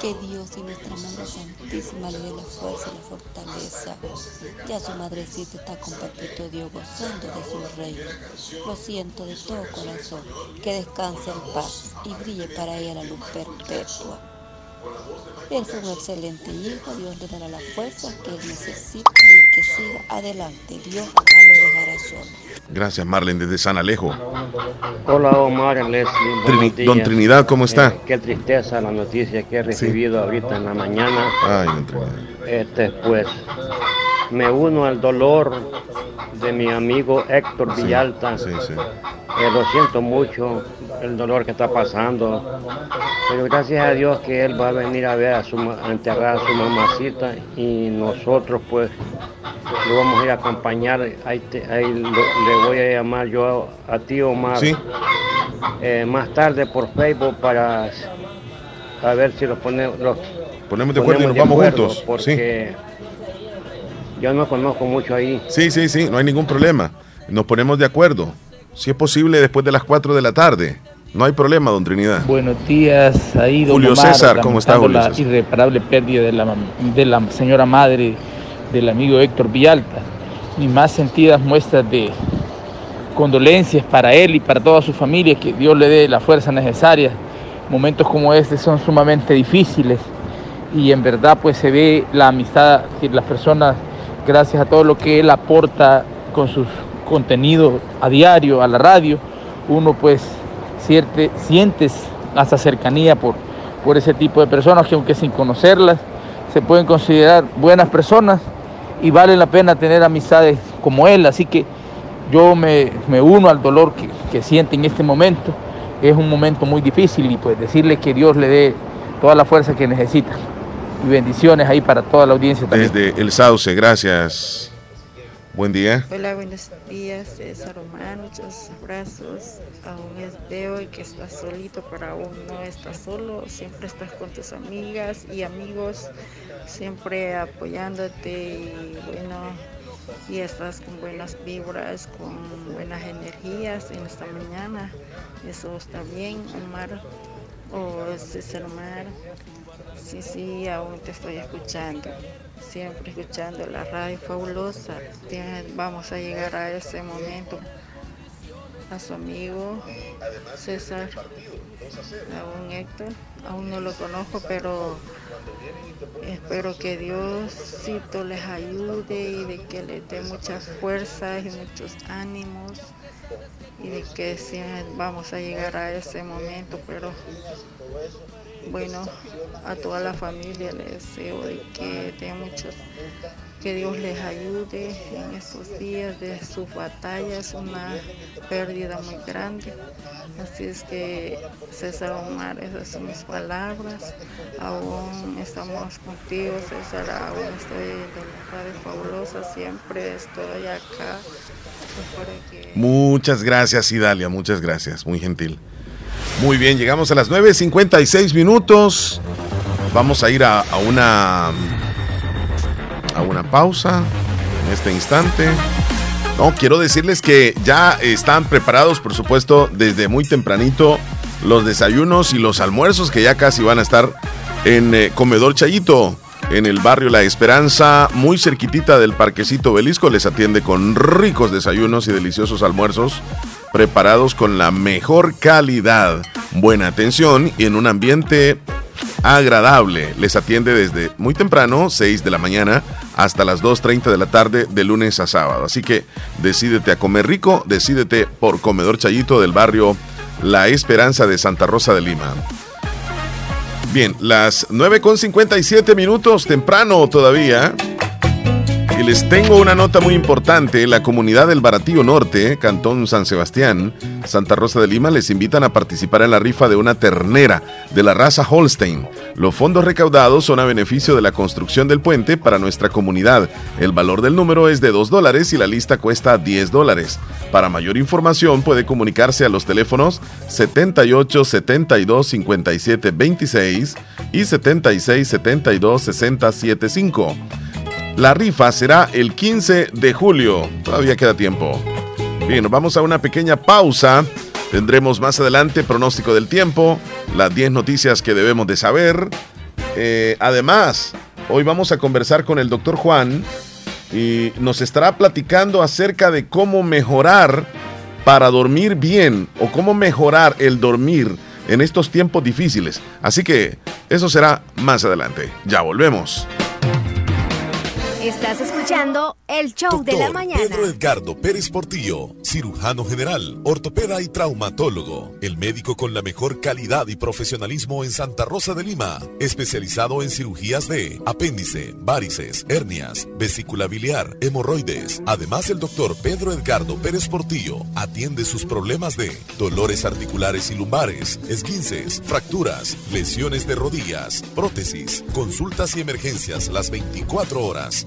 Que Dios y nuestra Madre Santísima le dé la fuerza y la fortaleza. Ya su madrecita está con Papito Dios gozando de su reino. Lo siento de todo corazón. Que descanse en paz y brille para ella la luz perpetua. Él fue un excelente hijo, Dios le dará la fuerza que él necesita y que siga adelante. Dios jamás lo dejará solo.
Gracias, Marlene, desde San Alejo.
Hola Omar, Leslie.
Trini-
días.
don Trinidad, ¿cómo está?
Eh, qué tristeza la noticia que he recibido ahorita en la mañana.
Ay, don Trinidad.
Este, pues, me uno al dolor de mi amigo Héctor Villalta. Eh, lo siento mucho el dolor que está pasando, pero gracias a Dios que él va a venir a ver a su a enterrar a su mamacita y nosotros pues lo vamos a ir a acompañar. Ahí, te- ahí lo- le voy a llamar yo a, a ti Omar
Sí.
eh, más tarde por Facebook para a ver si los ponemos los
Ponemos de acuerdo y nos vamos juntos.
porque yo no conozco mucho ahí.
Sí, sí, sí, no hay ningún problema. Nos ponemos de acuerdo. Si es posible, después de las 4 de la tarde. No hay problema, don Trinidad.
Buenos días, ahí don
Julio
Omar,
César, ¿cómo está, Julio
la
César?
irreparable pérdida de la, de la señora madre del amigo Héctor Villalta. Mis más sentidas muestras de condolencias para él y para toda su familia, que Dios le dé la fuerza necesaria. Momentos como este son sumamente difíciles y en verdad pues se ve la amistad que las personas, gracias a todo lo que él aporta con sus contenidos a diario, a la radio, uno pues siente, sientes hasta cercanía por, por ese tipo de personas que aunque sin conocerlas se pueden considerar buenas personas y vale la pena tener amistades como él. Así que yo me, me uno al dolor que, que siente en este momento. Es un momento muy difícil y pues decirle que Dios le dé toda la fuerza que necesita. Y bendiciones ahí para toda la audiencia también.
Desde El Sauce, gracias. Buen día.
Hola, buenos días, César Omar, muchos abrazos. Aún es, veo que estás solito, pero aún no estás solo. Siempre estás con tus amigas y amigos, siempre apoyándote y bueno, y estás con buenas vibras, con buenas energías en esta mañana. Eso está bien, Omar o César Omar. Sí, sí, aún te estoy escuchando. Siempre escuchando la radio fabulosa. Vamos a llegar a ese momento. A su amigo César, aún Héctor, aún no lo conozco, pero espero que Diosito les ayude y de que les dé muchas fuerzas y muchos ánimos y de que vamos a llegar a ese momento, pero bueno, a toda la familia les deseo de que tengan muchos, que Dios les ayude en estos días de sus batallas, una pérdida muy grande. Así es que César Omar, esas son mis palabras. Aún estamos contigo, César, aún estoy en la radio fabulosa, siempre estoy acá.
Muchas gracias, Idalia, muchas gracias, muy gentil. Muy bien, llegamos a las 9.56 minutos. Vamos a ir a, una a una pausa en este instante. No, quiero decirles que ya están preparados, por supuesto, desde muy tempranito los desayunos y los almuerzos que ya casi van a estar en eh, Comedor Chayito, en el barrio La Esperanza, muy cerquitita del Parquecito Belisco. Les atiende con ricos desayunos y deliciosos almuerzos preparados con la mejor calidad, buena atención y en un ambiente agradable. Les atiende desde muy temprano, 6 de la mañana, hasta las 2.30 de la tarde, de lunes a sábado. Así que decídete a comer rico, decídete por Comedor Chayito del barrio La Esperanza de Santa Rosa de Lima. Bien, las 9.57 minutos, temprano todavía. Les tengo una nota muy importante. La comunidad del Baratillo Norte, Cantón San Sebastián, Santa Rosa de Lima, les invitan a participar en la rifa de una ternera de la raza Holstein. Los fondos recaudados son a beneficio de la construcción del puente para nuestra comunidad. El valor del número es de 2 dólares y la lista cuesta 10 dólares. Para mayor información puede comunicarse a los teléfonos 78 72 57 26 y 76 72 60 75. La rifa será el 15 de julio. Todavía queda tiempo. Bien, vamos a una pequeña pausa. Tendremos más adelante pronóstico del tiempo, las 10 noticias que debemos de saber. Eh, además, hoy vamos a conversar con el doctor Juan y nos estará platicando acerca de cómo mejorar para dormir bien o cómo mejorar el dormir en estos tiempos difíciles. Así que eso será más adelante. Ya volvemos.
Estás escuchando el show de la mañana.
Pedro Edgardo Pérez Portillo, cirujano general, ortopeda y traumatólogo. El médico con la mejor calidad y profesionalismo en Santa Rosa de Lima. Especializado en cirugías de apéndice, varices, hernias, vesícula biliar, hemorroides. Además, el doctor Pedro Edgardo Pérez Portillo atiende sus problemas de dolores articulares y lumbares, esguinces, fracturas, lesiones de rodillas, prótesis, consultas y emergencias las 24 horas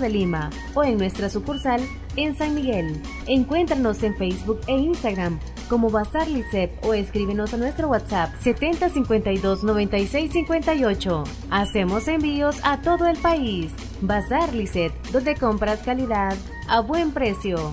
de Lima o en nuestra sucursal en San Miguel. Encuéntranos en Facebook e Instagram como Bazar Licep o escríbenos a nuestro WhatsApp 7052 9658. Hacemos envíos a todo el país. Bazar Licet, donde compras calidad a buen precio.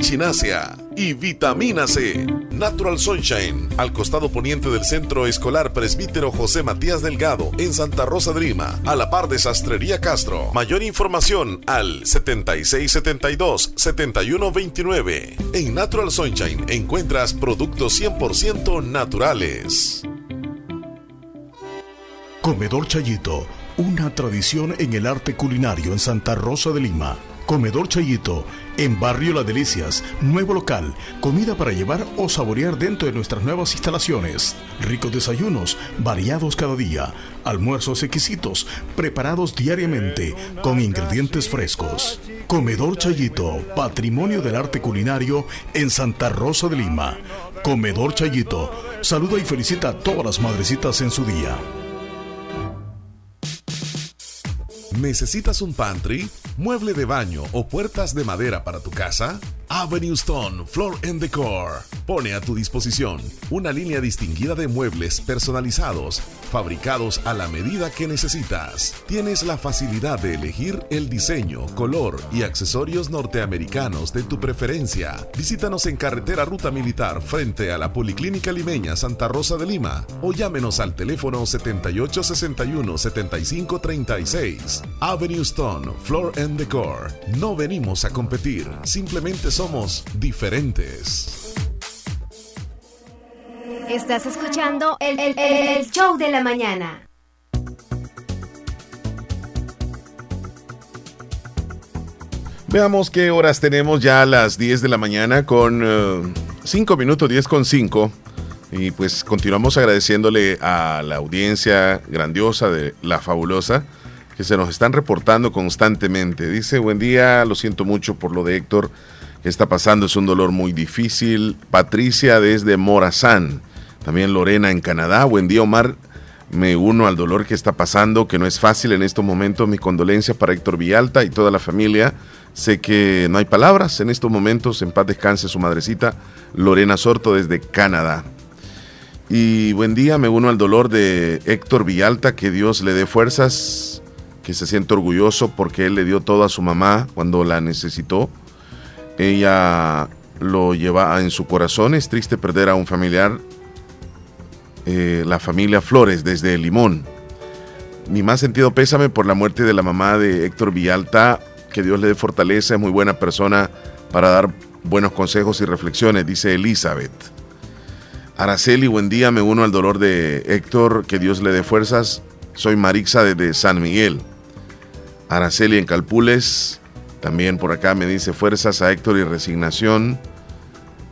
echinasia y vitamina C. Natural Sunshine, al costado poniente del Centro Escolar Presbítero José Matías Delgado, en Santa Rosa de Lima, a la par de Sastrería Castro. Mayor información al 7672-7129. En Natural Sunshine encuentras productos 100% naturales.
Comedor Chayito, una tradición en el arte culinario en Santa Rosa de Lima. Comedor Chayito, en Barrio Las Delicias, nuevo local, comida para llevar o saborear dentro de nuestras nuevas instalaciones. Ricos desayunos, variados cada día, almuerzos exquisitos, preparados diariamente, con ingredientes frescos. Comedor Chayito, patrimonio del arte culinario en Santa Rosa de Lima. Comedor Chayito, saluda y felicita a todas las madrecitas en su día.
¿Necesitas un pantry, mueble de baño o puertas de madera para tu casa? Avenue Stone Floor and Decor pone a tu disposición una línea distinguida de muebles personalizados, fabricados a la medida que necesitas. Tienes la facilidad de elegir el diseño, color y accesorios norteamericanos de tu preferencia. Visítanos en carretera Ruta Militar frente a la Policlínica Limeña Santa Rosa de Lima o llámenos al teléfono 7861 7536. Avenue Stone Floor and Decor. No venimos a competir, simplemente somos diferentes.
Estás escuchando el, el- el- el show de la mañana.
Veamos qué horas tenemos ya a las 10 de la mañana con 5 eh, minutos, 10 con 5. Y pues continuamos agradeciéndole a la audiencia grandiosa de La Fabulosa que se nos están reportando constantemente. Dice, buen día, lo siento mucho por lo de Héctor, que está pasando, es un dolor muy difícil. Patricia desde Morazán, también Lorena en Canadá, buen día Omar, me uno al dolor que está pasando, que no es fácil en estos momentos. Mi condolencia para Héctor Villalta y toda la familia. Sé que no hay palabras en estos momentos. En paz descanse su madrecita, Lorena Sorto, desde Canadá. Y buen día, me uno al dolor de Héctor Villalta, que Dios le dé fuerzas, que se siente orgulloso porque él le dio todo a su mamá cuando la necesitó. Ella lo lleva en su corazón, es triste perder a un familiar eh, la familia Flores desde Limón. Mi más sentido pésame por la muerte de la mamá de Héctor Villalta. Que Dios le dé fortaleza, es muy buena persona para dar buenos consejos y reflexiones, dice Elizabeth. Araceli, buen día, me uno al dolor de Héctor, que Dios le dé fuerzas. Soy Marixa desde San Miguel. Araceli en Calpules, también por acá me dice fuerzas a Héctor y resignación.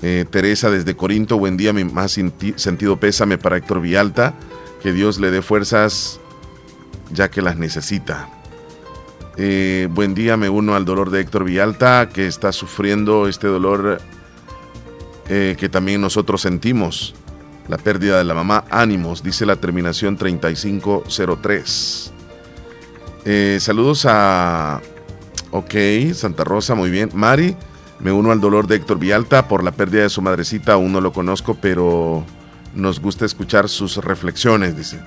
Eh, Teresa desde Corinto, buen día, mi más sentido pésame para Héctor Vialta, que Dios le dé fuerzas ya que las necesita. Eh, buen día, me uno al dolor de Héctor Vialta, que está sufriendo este dolor eh, que también nosotros sentimos. La pérdida de la mamá, ánimos, dice la terminación 3503. saludos a... Ok, Santa Rosa, muy bien. Mari, me uno al dolor de Héctor Vialta por la pérdida de su madrecita, aún no lo conozco, pero nos gusta escuchar sus reflexiones, dice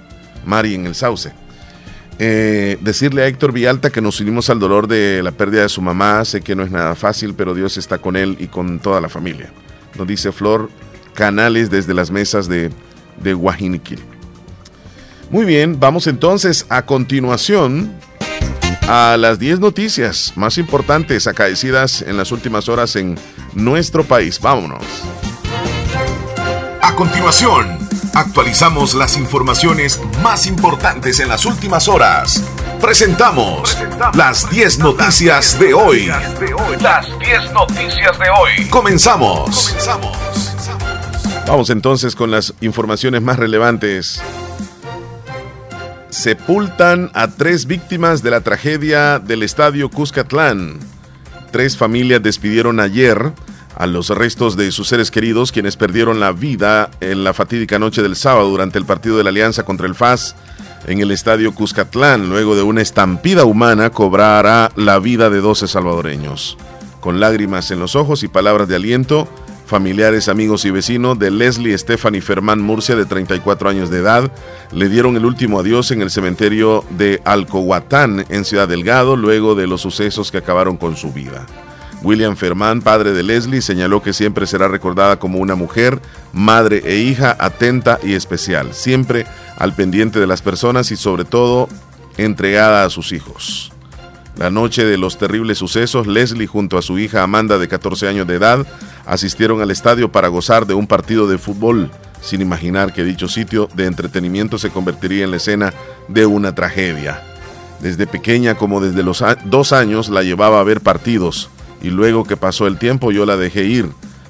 Mari en el Sauce. Eh, decirle a Héctor Vialta que nos unimos al dolor de la pérdida de su mamá, sé que no es nada fácil, pero Dios está con él y con toda la familia. Nos dice Flor Canales desde las mesas de, de Muy bien, vamos entonces a continuación a las 10 noticias más importantes acaecidas en las últimas horas en nuestro país. Vámonos.
A continuación, actualizamos las informaciones más importantes en las últimas horas. Presentamos, las 10 noticias, de hoy. Las 10 noticias de hoy. Comenzamos. Comenzamos.
Vamos entonces con las informaciones más relevantes sepultan a tres víctimas de la tragedia del estadio Cuscatlán. Tres familias despidieron ayer a los restos de sus seres queridos, quienes perdieron la vida en la fatídica noche del sábado durante el partido de la Alianza contra el FAS en el estadio Cuscatlán. Luego de una estampida humana, cobrará la vida de 12 salvadoreños. Con lágrimas en los ojos y palabras de aliento, familiares, amigos y vecinos de Leslie Stephanie Fermán Murcia, de 34 años de edad, le dieron el último adiós en el cementerio de Alcohuatán, en Ciudad Delgado, luego de los sucesos que acabaron con su vida. William Fermán, padre de Leslie, señaló que siempre será recordada como una mujer, madre e hija atenta y especial, siempre al pendiente de las personas y sobre todo entregada a sus hijos. La noche de los terribles sucesos, Leslie junto a su hija Amanda de 14 años de edad asistieron al estadio para gozar de un partido de fútbol, sin imaginar que dicho sitio de entretenimiento se convertiría en la escena de una tragedia. Desde pequeña como desde los dos años la llevaba a ver partidos y luego que pasó el tiempo yo la dejé ir,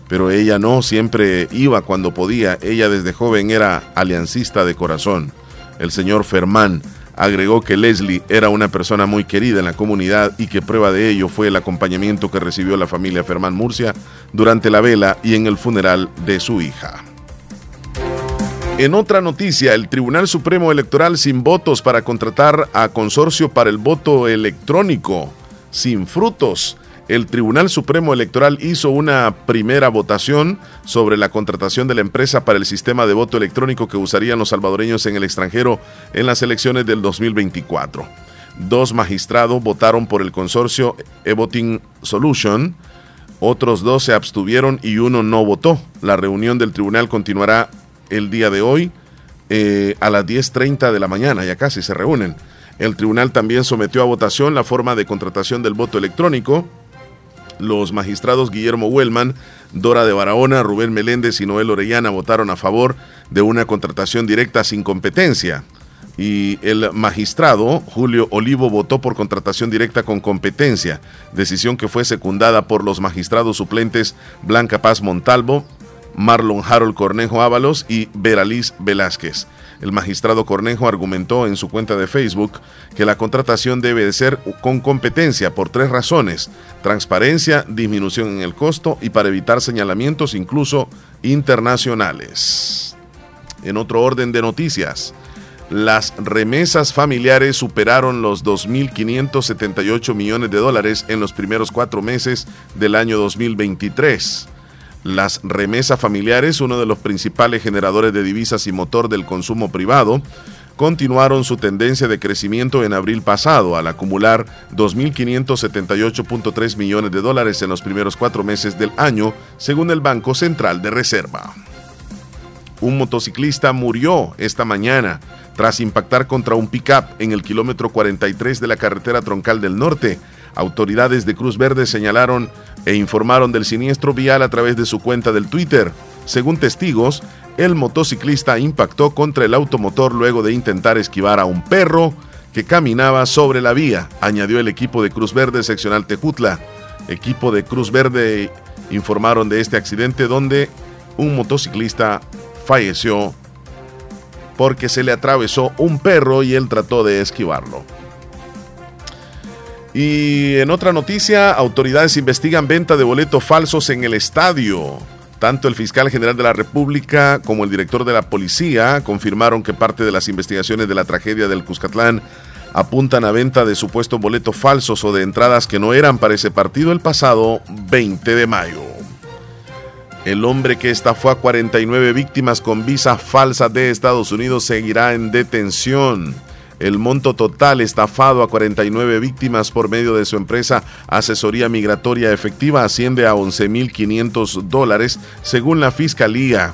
pero ella no, siempre iba cuando podía, ella desde joven era aliancista de corazón. El señor Fermán Agregó que Leslie era una persona muy querida en la comunidad y que prueba de ello fue el acompañamiento que recibió la familia Fermán Murcia durante la vela y en el funeral de su hija. En otra noticia, el Tribunal Supremo Electoral sin votos para contratar a consorcio para el voto electrónico, sin frutos el Tribunal Supremo Electoral hizo una primera votación sobre la contratación de la empresa para el sistema de voto electrónico que usarían los salvadoreños en el extranjero en las elecciones del 2024. Dos magistrados votaron por el consorcio E-Voting Solution, otros dos se abstuvieron y uno no votó. La reunión del tribunal continuará el día de hoy eh, a las 10.30 de la mañana, ya casi se reúnen. El tribunal también sometió a votación la forma de contratación del voto electrónico los magistrados Guillermo Huelman, Dora de Barahona, Rubén Meléndez y Noel Orellana votaron a favor de una contratación directa sin competencia. y el magistrado Julio Olivo votó por contratación directa con competencia, decisión que fue secundada por los magistrados suplentes Blanca Paz Montalvo, Marlon Harold Cornejo Ábalos y Veraliz Velázquez. El magistrado Cornejo argumentó en su cuenta de Facebook que la contratación debe de ser con competencia por tres razones, transparencia, disminución en el costo y para evitar señalamientos incluso internacionales. En otro orden de noticias, las remesas familiares superaron los 2.578 millones de dólares en los primeros cuatro meses del año 2023. Las remesas familiares, uno de los principales generadores de divisas y motor del consumo privado, continuaron su tendencia de crecimiento en abril pasado al acumular 2.578.3 millones de dólares en los primeros cuatro meses del año, según el Banco Central de Reserva. Un motociclista murió esta mañana tras impactar contra un pickup en el kilómetro 43 de la carretera troncal del norte. Autoridades de Cruz Verde señalaron e informaron del siniestro vial a través de su cuenta del Twitter. Según testigos, el motociclista impactó contra el automotor luego de intentar esquivar a un perro que caminaba sobre la vía, añadió el equipo de Cruz Verde seccional Tejutla. Equipo de Cruz Verde informaron de este accidente donde un motociclista falleció porque se le atravesó un perro y él trató de esquivarlo. Y en otra noticia, autoridades investigan venta de boletos falsos en el estadio. Tanto el fiscal general de la República como el director de la policía confirmaron que parte de las investigaciones de la tragedia del Cuscatlán apuntan a venta de supuestos boletos falsos o de entradas que no eran para ese partido el pasado 20 de mayo. El hombre que estafó a 49 víctimas con visa falsa de Estados Unidos seguirá en detención. El monto total estafado a 49 víctimas por medio de su empresa Asesoría Migratoria Efectiva asciende a 11.500 dólares, según la Fiscalía.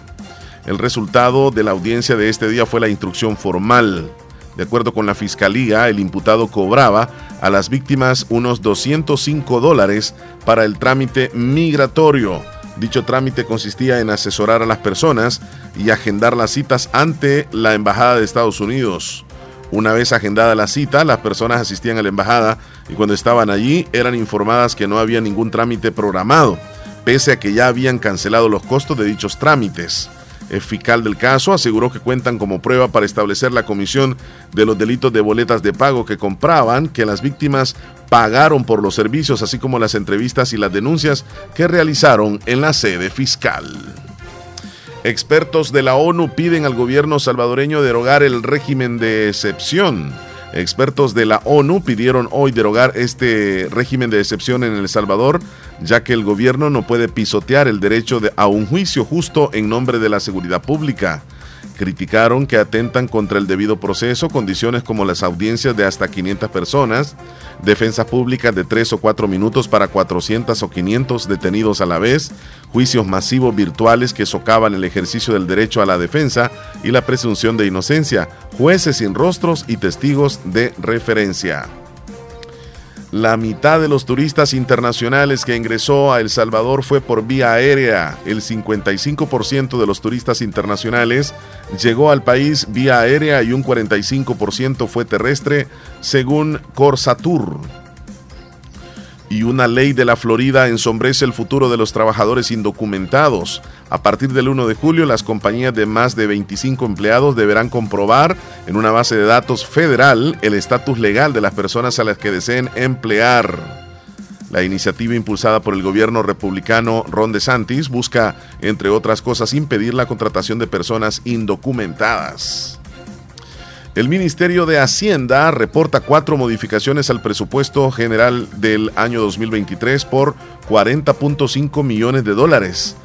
El resultado de la audiencia de este día fue la instrucción formal. De acuerdo con la Fiscalía, el imputado cobraba a las víctimas unos 205 dólares para el trámite migratorio Dicho trámite consistía en asesorar a las personas y agendar las citas ante la Embajada de Estados Unidos. Una vez agendada la cita, las personas asistían a la embajada y cuando estaban allí eran informadas que no había ningún trámite programado, pese a que ya habían cancelado los costos de dichos trámites. El fiscal del caso aseguró que cuentan como prueba para establecer la comisión de los delitos de boletas de pago que compraban que las víctimas pagaron por los servicios, así como las entrevistas y las denuncias que realizaron en la sede fiscal. Expertos de la ONU piden al gobierno salvadoreño derogar el régimen de excepción. Expertos de la ONU pidieron hoy derogar este régimen de excepción en El Salvador, ya que el gobierno no puede pisotear el derecho a un juicio justo en nombre de la seguridad pública criticaron que atentan contra el debido proceso condiciones como las audiencias de hasta 500 personas, defensas públicas de 3 o 4 minutos para 400 o 500 detenidos a la vez, juicios masivos virtuales que socavan el ejercicio del derecho a la defensa y la presunción de inocencia, jueces sin rostros y testigos de referencia. La mitad de los turistas internacionales que ingresó a El Salvador fue por vía aérea. El 55% de los turistas internacionales llegó al país vía aérea y un 45% fue terrestre, según Corsatur y una ley de la Florida ensombrece el futuro de los trabajadores indocumentados. A partir del 1 de julio, las compañías de más de 25 empleados deberán comprobar en una base de datos federal el estatus legal de las personas a las que deseen emplear. La iniciativa impulsada por el gobierno republicano Ron DeSantis busca, entre otras cosas, impedir la contratación de personas indocumentadas. El Ministerio de Hacienda reporta cuatro modificaciones al presupuesto general del año 2023 por 40.5 millones de dólares.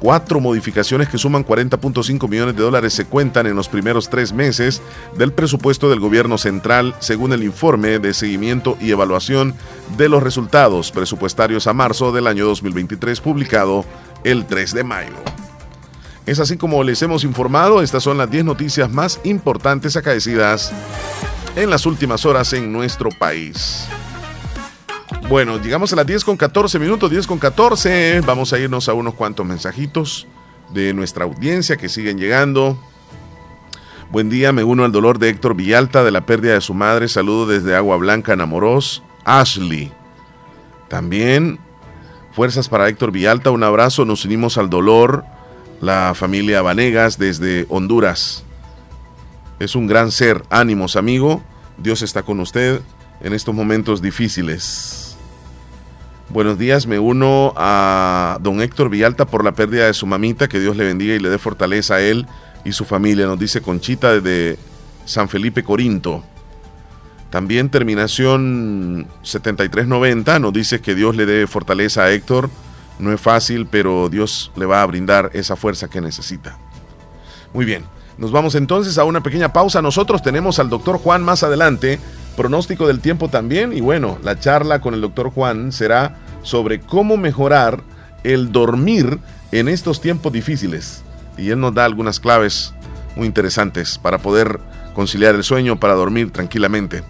Cuatro modificaciones que suman 40.5 millones de dólares se cuentan en los primeros tres meses del presupuesto del gobierno central, según el informe de seguimiento y evaluación de los resultados presupuestarios a marzo del año 2023 publicado el 3 de mayo. Es así como les hemos informado, estas son las 10 noticias más importantes acaecidas en las últimas horas en nuestro país. Bueno, llegamos a las 10 con 14 minutos, 10 con 14. Vamos a irnos a unos cuantos mensajitos de nuestra audiencia que siguen llegando.
Buen día, me uno al dolor de Héctor Villalta de la pérdida de su madre. Saludo desde Agua Blanca, Namoros. Ashley. También, fuerzas para Héctor Villalta, un abrazo. Nos unimos al dolor. La familia Vanegas desde Honduras. Es un gran ser. Ánimos, amigo. Dios está con usted en estos momentos difíciles. Buenos días, me uno a don Héctor Villalta por la pérdida de su mamita, que Dios le bendiga y le dé fortaleza a él y su familia, nos dice Conchita desde San Felipe Corinto. También terminación 7390 nos dice que Dios le dé fortaleza a Héctor. No es fácil, pero Dios le va a brindar esa fuerza que necesita. Muy bien, nos vamos entonces a una pequeña pausa. Nosotros tenemos al doctor Juan más adelante pronóstico del tiempo también y bueno, la charla con el doctor Juan será sobre cómo mejorar el dormir en estos tiempos difíciles. Y él nos da algunas claves muy interesantes para poder conciliar el sueño, para dormir tranquilamente.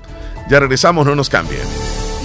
Ya regresamos, no nos cambien.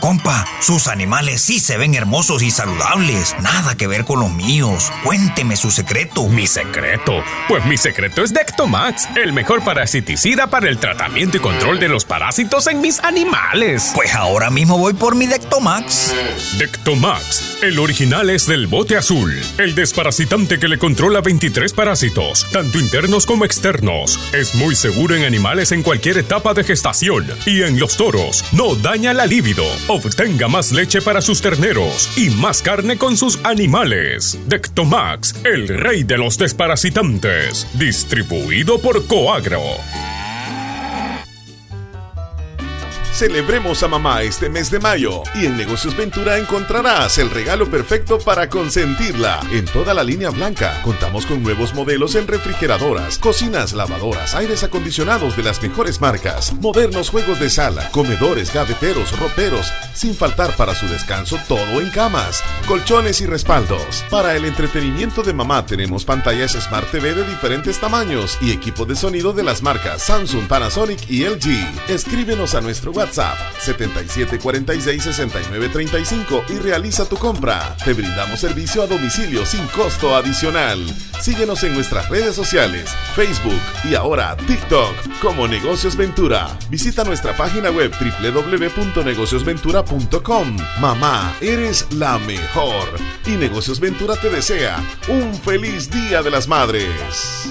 Compa, sus animales sí se ven hermosos y saludables. Nada que ver con los míos. Cuénteme su secreto.
¿Mi secreto? Pues mi secreto es Dectomax, el mejor parasiticida para el tratamiento y control de los parásitos en mis animales.
Pues ahora mismo voy por mi Dectomax.
Dectomax, el original es del bote azul. El desparasitante que le controla 23 parásitos, tanto internos como externos. Es muy seguro en animales en cualquier etapa de gestación y en los toros. No daña la libido Obtenga más leche para sus terneros y más carne con sus animales. Dectomax, el rey de los desparasitantes. Distribuido por Coagro.
Celebremos a mamá este mes de mayo y en Negocios Ventura encontrarás el regalo perfecto para consentirla. En toda la línea blanca contamos con nuevos modelos en refrigeradoras, cocinas, lavadoras, aires acondicionados de las mejores marcas, modernos juegos de sala, comedores, gaveteros, roperos, sin faltar para su descanso todo en camas, colchones y respaldos. Para el entretenimiento de mamá tenemos pantallas Smart TV de diferentes tamaños y equipos de sonido de las marcas Samsung, Panasonic y LG. Escríbenos a nuestro WhatsApp WhatsApp 77466935 y realiza tu compra. Te brindamos servicio a domicilio sin costo adicional. Síguenos en nuestras redes sociales, Facebook y ahora TikTok como Negocios Ventura. Visita nuestra página web www.negociosventura.com. Mamá, eres la mejor. Y Negocios Ventura te desea un feliz Día de las Madres.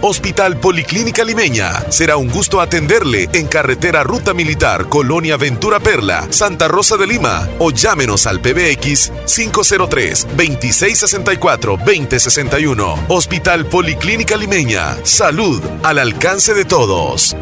Hospital Policlínica Limeña. Será un gusto atenderle en carretera Ruta Militar, Colonia Ventura Perla, Santa Rosa de Lima o llámenos al PBX 503-2664-2061. Hospital Policlínica Limeña. Salud al alcance de todos.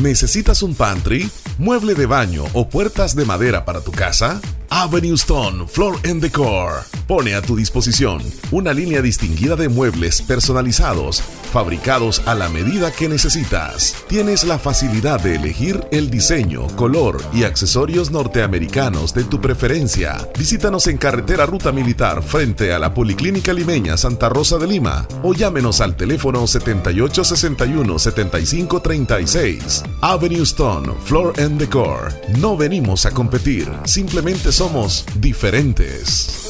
¿Necesitas un pantry, mueble de baño o puertas de madera para tu casa? Avenue Stone Floor and Decor
pone a tu disposición una línea distinguida de muebles personalizados, fabricados a la medida que necesitas. Tienes la facilidad de elegir el diseño, color y accesorios norteamericanos de tu preferencia. Visítanos en carretera Ruta Militar frente a la Policlínica Limeña Santa Rosa de Lima o llámenos al teléfono 7861 7536. Avenue Stone, Floor and Decor. No venimos a competir, simplemente somos diferentes.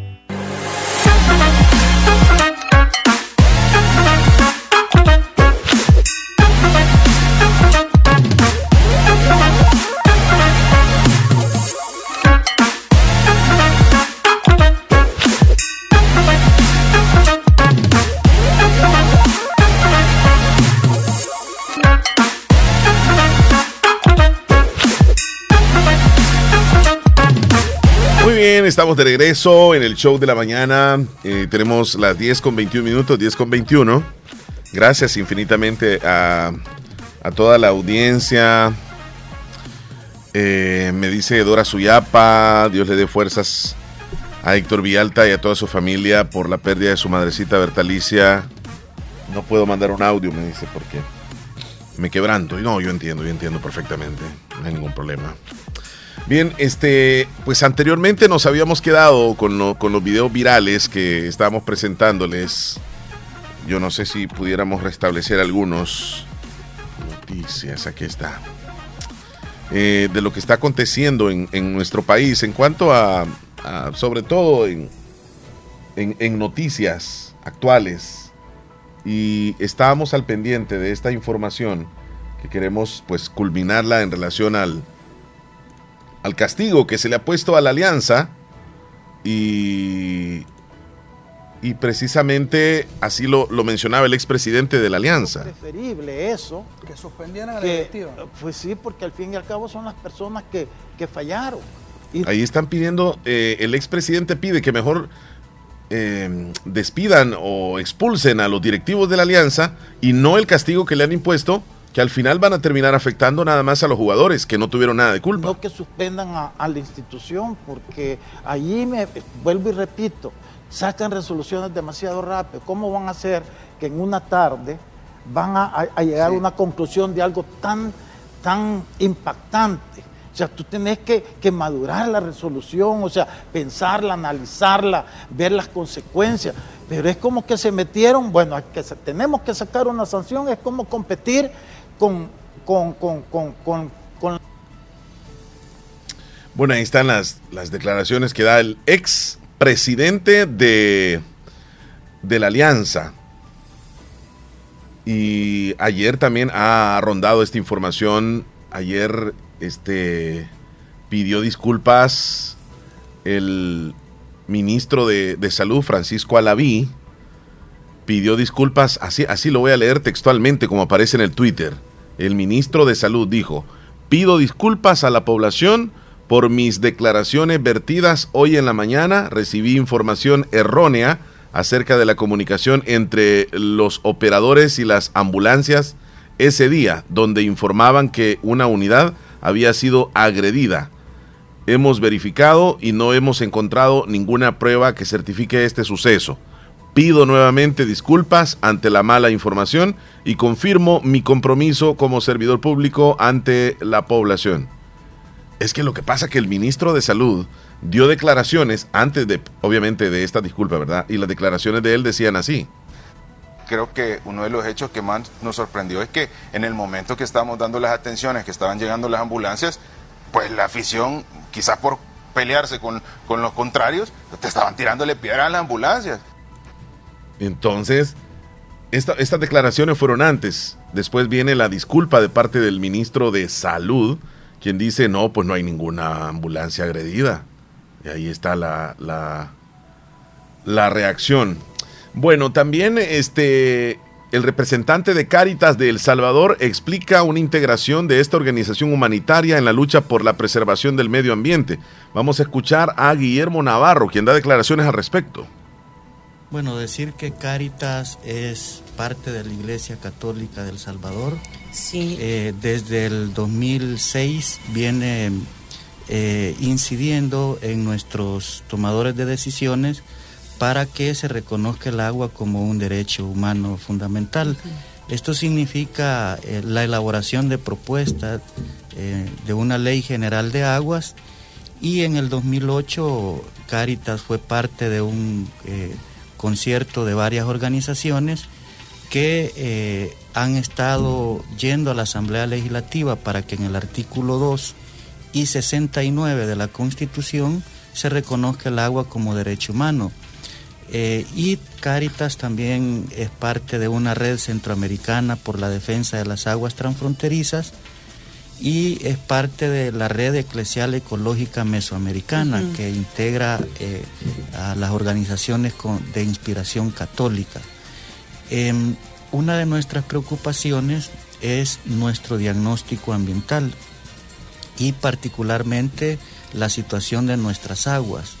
Estamos de regreso en el show de la mañana. Eh, tenemos las 10 con 21 minutos, 10 con 21. Gracias infinitamente a, toda la audiencia. Eh, me dice Dora Suyapa, Dios le dé fuerzas a Héctor Villalta y a toda su familia por la pérdida de su madrecita Bertalicia. No puedo mandar un audio, me dice, porque me quebranto. Y no, yo entiendo, yo entiendo perfectamente. No hay ningún problema. Bien, este, pues anteriormente nos habíamos quedado con, los videos virales que estábamos presentándoles. Yo no sé si pudiéramos restablecer algunos noticias. Aquí está. Eh, de lo que está aconteciendo en, nuestro país en cuanto a, sobre todo en, en, noticias actuales. Y estábamos al pendiente de esta información que queremos pues culminarla en relación al, al castigo que se le ha puesto a la alianza y, y precisamente así lo, mencionaba el expresidente de la alianza.
Es preferible eso.
Que suspendieran a la directiva.
Pues sí, porque al fin y al cabo son las personas que, fallaron.
Ahí están pidiendo, eh, el expresidente pide que mejor eh, despidan o expulsen a los directivos de la alianza y no el castigo que le han impuesto que al final van a terminar afectando nada más a los jugadores que no tuvieron nada de culpa.
No que suspendan a, la institución, porque allí me vuelvo y repito, sacan resoluciones demasiado rápido. ¿Cómo van a hacer que en una tarde van a, llegar a una conclusión de algo tan, tan impactante? O sea, tú tenés que, que, madurar la resolución, o sea, pensarla, analizarla, ver las consecuencias. Pero es como que se metieron, bueno, que tenemos que sacar una sanción, es como competir con,
Bueno, ahí están las, las declaraciones que da el ex presidente de, de la Alianza. Y ayer también ha rondado esta información. Ayer este, pidió disculpas el ministro de, de Salud, Francisco Alaví. Pidió disculpas, así, así lo voy a leer textualmente como aparece en el Twitter el ministro de Salud dijo, pido disculpas a la población por mis declaraciones vertidas hoy en la mañana. Recibí información errónea acerca de la comunicación entre los operadores y las ambulancias ese día, donde informaban que una unidad había sido agredida. Hemos verificado y no hemos encontrado ninguna prueba que certifique este suceso. Pido nuevamente disculpas ante la mala información y confirmo mi compromiso como servidor público ante la población. Es que lo que pasa es que el ministro de Salud dio declaraciones antes de, obviamente, de esta disculpa, ¿verdad? Y las declaraciones de él decían así.
Creo que uno de los hechos que más nos sorprendió es que en el momento que estábamos dando las atenciones, que estaban llegando las ambulancias, pues la afición, quizás por pelearse con, con los contrarios, te estaban tirándole piedra a las ambulancias.
Entonces, estas declaraciones fueron antes. Después viene la disculpa de parte del ministro de Salud, quien dice, no, pues no hay ninguna ambulancia agredida. Y ahí está la, la, la reacción. Bueno, también este el representante de Cáritas de El Salvador explica una integración de esta organización humanitaria en la lucha por la preservación del medio ambiente. Vamos a escuchar a Guillermo Navarro, quien da declaraciones al respecto.
Bueno, decir que Cáritas es parte de la Iglesia Católica del Salvador.
Sí.
Eh, desde el 2006 viene eh, incidiendo en nuestros tomadores de decisiones para que se reconozca el agua como un derecho humano fundamental. Esto significa eh, la elaboración de propuestas de una ley general de aguas y en el 2008 Caritas fue parte de un concierto de varias organizaciones que han estado yendo a la Asamblea Legislativa para que en el artículo 2 y 69 de la Constitución se reconozca el agua como derecho humano. Eh, y Caritas también es parte de una red centroamericana por la defensa de las aguas transfronterizas y es parte de la red eclesial ecológica mesoamericana que integra eh, a las organizaciones de inspiración católica. Em, una de nuestras preocupaciones es nuestro diagnóstico ambiental y particularmente la situación de nuestras aguas.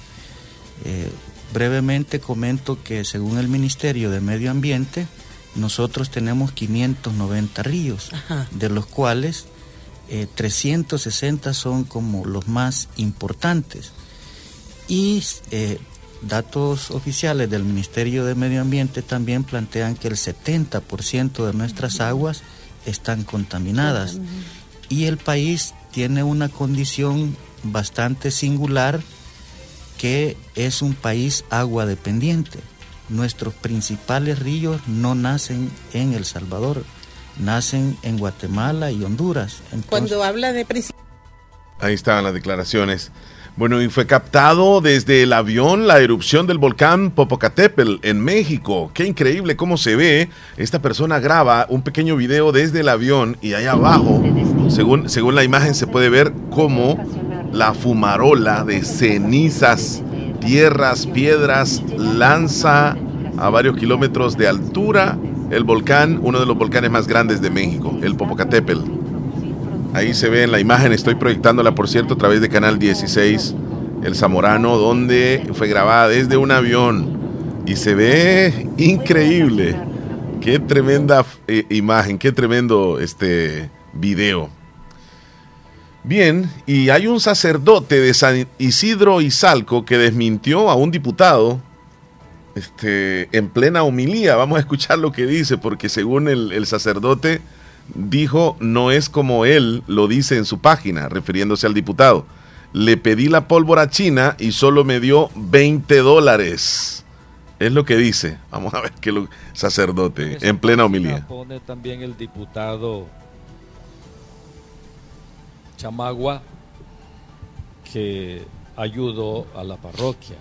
Eh, Brevemente comento que según el Ministerio de Medio Ambiente, nosotros tenemos 590 ríos, de los cuales 360 eh, son como los más importantes. Y eh, datos oficiales del Ministerio de Medio Ambiente también plantean que el 70% de nuestras aguas están contaminadas. Y el país tiene una condición bastante singular que es un país agua dependiente. Nuestros principales ríos no nacen en El Salvador, nacen en Guatemala y Honduras.
Cuando habla de
Ahí estaban las declaraciones. Bueno, y fue captado desde el avión la erupción del volcán Popocatépetl en México. Qué increíble cómo se ve. Esta persona graba un pequeño video desde el avión y ahí abajo, según, según la imagen, se puede ver cómo la fumarola de cenizas, tierras, piedras, lanza a varios kilómetros de altura el volcán, uno de los volcanes más grandes de México, el Popocatépetl. Ahí se ve en la imagen, estoy proyectándola por cierto a través de Canal 16, El Zamorano, donde fue grabada desde un avión y se ve increíble. Qué tremenda eh, imagen, qué tremendo este video. Bien, y hay un sacerdote de San Isidro Izalco que desmintió a un diputado este, en plena homilía. Vamos a escuchar lo que dice, porque según el, sacerdote dijo, no es como él lo dice en su página, refiriéndose al diputado. Le pedí la pólvora china y solo me dio 20 dólares. Es lo que dice. Vamos a ver qué lo sacerdote en plena homilía.
Pone también el diputado Chamagua que ayudó a la parroquia.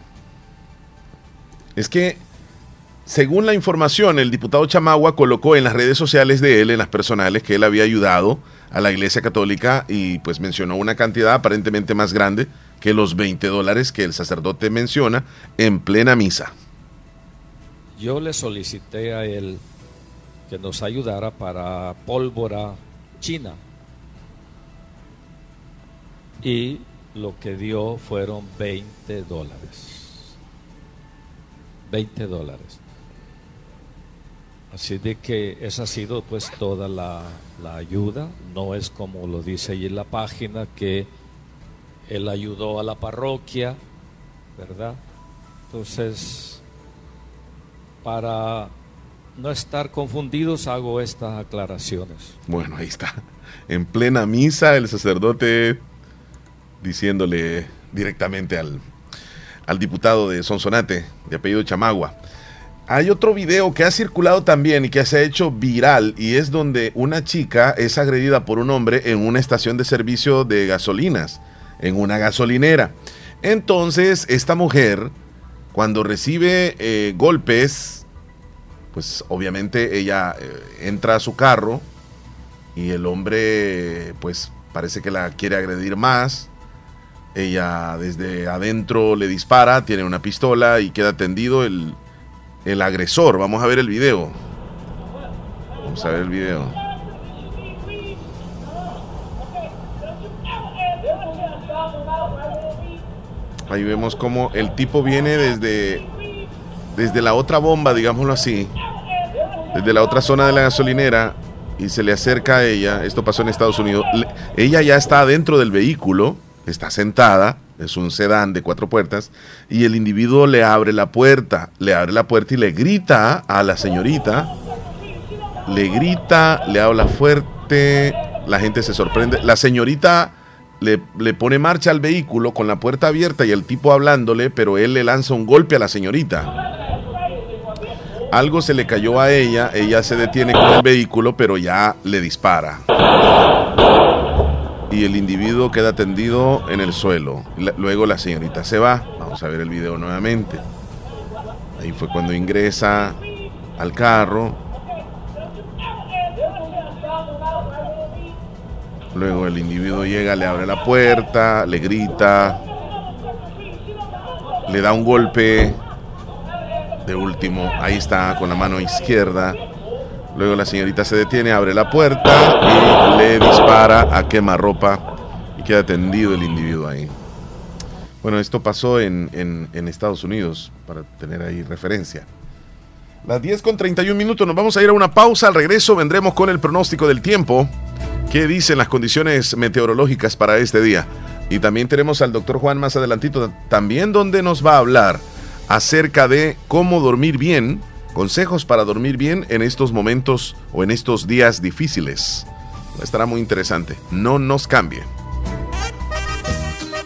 Es que, según la información, el diputado Chamagua colocó en las redes sociales de él, en las personales, que él había ayudado a la Iglesia Católica y pues mencionó una cantidad aparentemente más grande que los 20 dólares que el sacerdote menciona en plena misa.
Yo le solicité a él que nos ayudara para pólvora china y lo que dio fueron 20 dólares. 20 dólares. Así de que esa ha sido pues toda la, ayuda. No es como lo dice ahí en la página que él ayudó a la parroquia, ¿verdad? Entonces, para no estar confundidos hago estas aclaraciones.
Bueno, ahí está. En plena misa el sacerdote diciéndole directamente al, al diputado de Sonsonate, de apellido Chamagua. Hay otro video que ha circulado también y que se ha hecho viral y es donde una chica es agredida por un hombre en una estación de servicio de gasolinas, en una gasolinera. Entonces, esta mujer, cuando recibe eh, golpes, pues obviamente ella eh, entra a su carro y el hombre, pues parece que la quiere agredir más ella desde adentro le dispara, tiene una pistola y queda tendido. El,
el agresor. Vamos a ver el video. Vamos a ver el video. Ahí vemos como el tipo viene desde, desde la otra bomba, digámoslo así, desde la otra zona de la gasolinera y se le acerca a ella. Esto pasó en Estados Unidos. ella ya está dentro del vehículo, está sentada, es un sedán de cuatro puertas, y el individuo le abre la puerta, le abre la puerta y le grita a la señorita, le grita, le habla fuerte, la gente se sorprende. La señorita le, pone marcha al vehículo con la puerta abierta y el tipo hablándole, pero él le lanza un golpe a la señorita. Algo se le cayó a ella, ella se detiene con el vehículo, pero ya le dispara. Y el individuo queda tendido en el suelo. Luego la señorita se va. Vamos a ver el video nuevamente. Ahí fue cuando ingresa al carro Luego el individuo llega, le abre la puerta, le grita, le da un golpe. De último, ahí está con la mano izquierda. Luego la señorita se detiene, abre la puerta y le dispara a quemarropa y queda tendido el individuo ahí. Bueno, esto pasó en, en Estados Unidos, para tener ahí referencia. Las 10 con 31 minutos, nos vamos a ir a una pausa. Al regreso vendremos con el pronóstico del tiempo. ¿Qué dicen las condiciones meteorológicas para este día? Y también tenemos al doctor Juan más adelantito, también donde nos va a hablar acerca de cómo dormir bien, consejos para dormir bien en estos momentos o en estos días difíciles. Estará muy interesante. No nos cambie.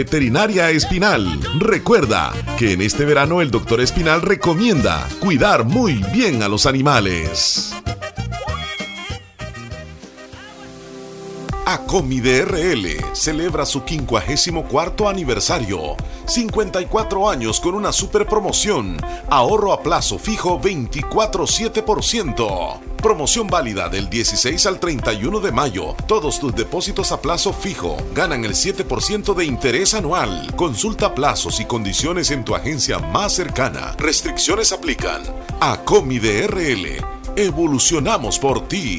Veterinaria Espinal. Recuerda que en este verano el doctor Espinal recomienda cuidar muy bien a los animales. Acomi DRL celebra su 54 aniversario. 54 años con una super promoción. Ahorro a plazo fijo 24,7%. Promoción válida del 16 al 31 de mayo. Todos tus depósitos a plazo fijo ganan el 7% de interés anual. Consulta plazos y condiciones en tu agencia más cercana. Restricciones aplican. A Comi DRL. Evolucionamos por ti.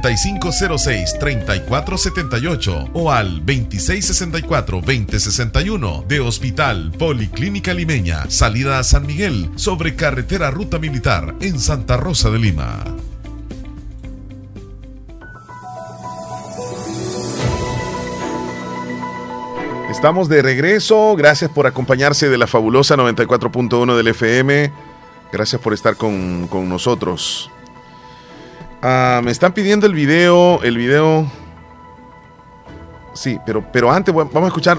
5506-3478 o al 2664-2061 de Hospital Policlínica Limeña, salida a San Miguel, sobre carretera Ruta Militar en Santa Rosa de Lima.
Estamos de regreso, gracias por acompañarse de la fabulosa 94.1 del FM, gracias por estar con, con nosotros. Ah, me están pidiendo el video. El video Sí, pero, pero antes vamos a escuchar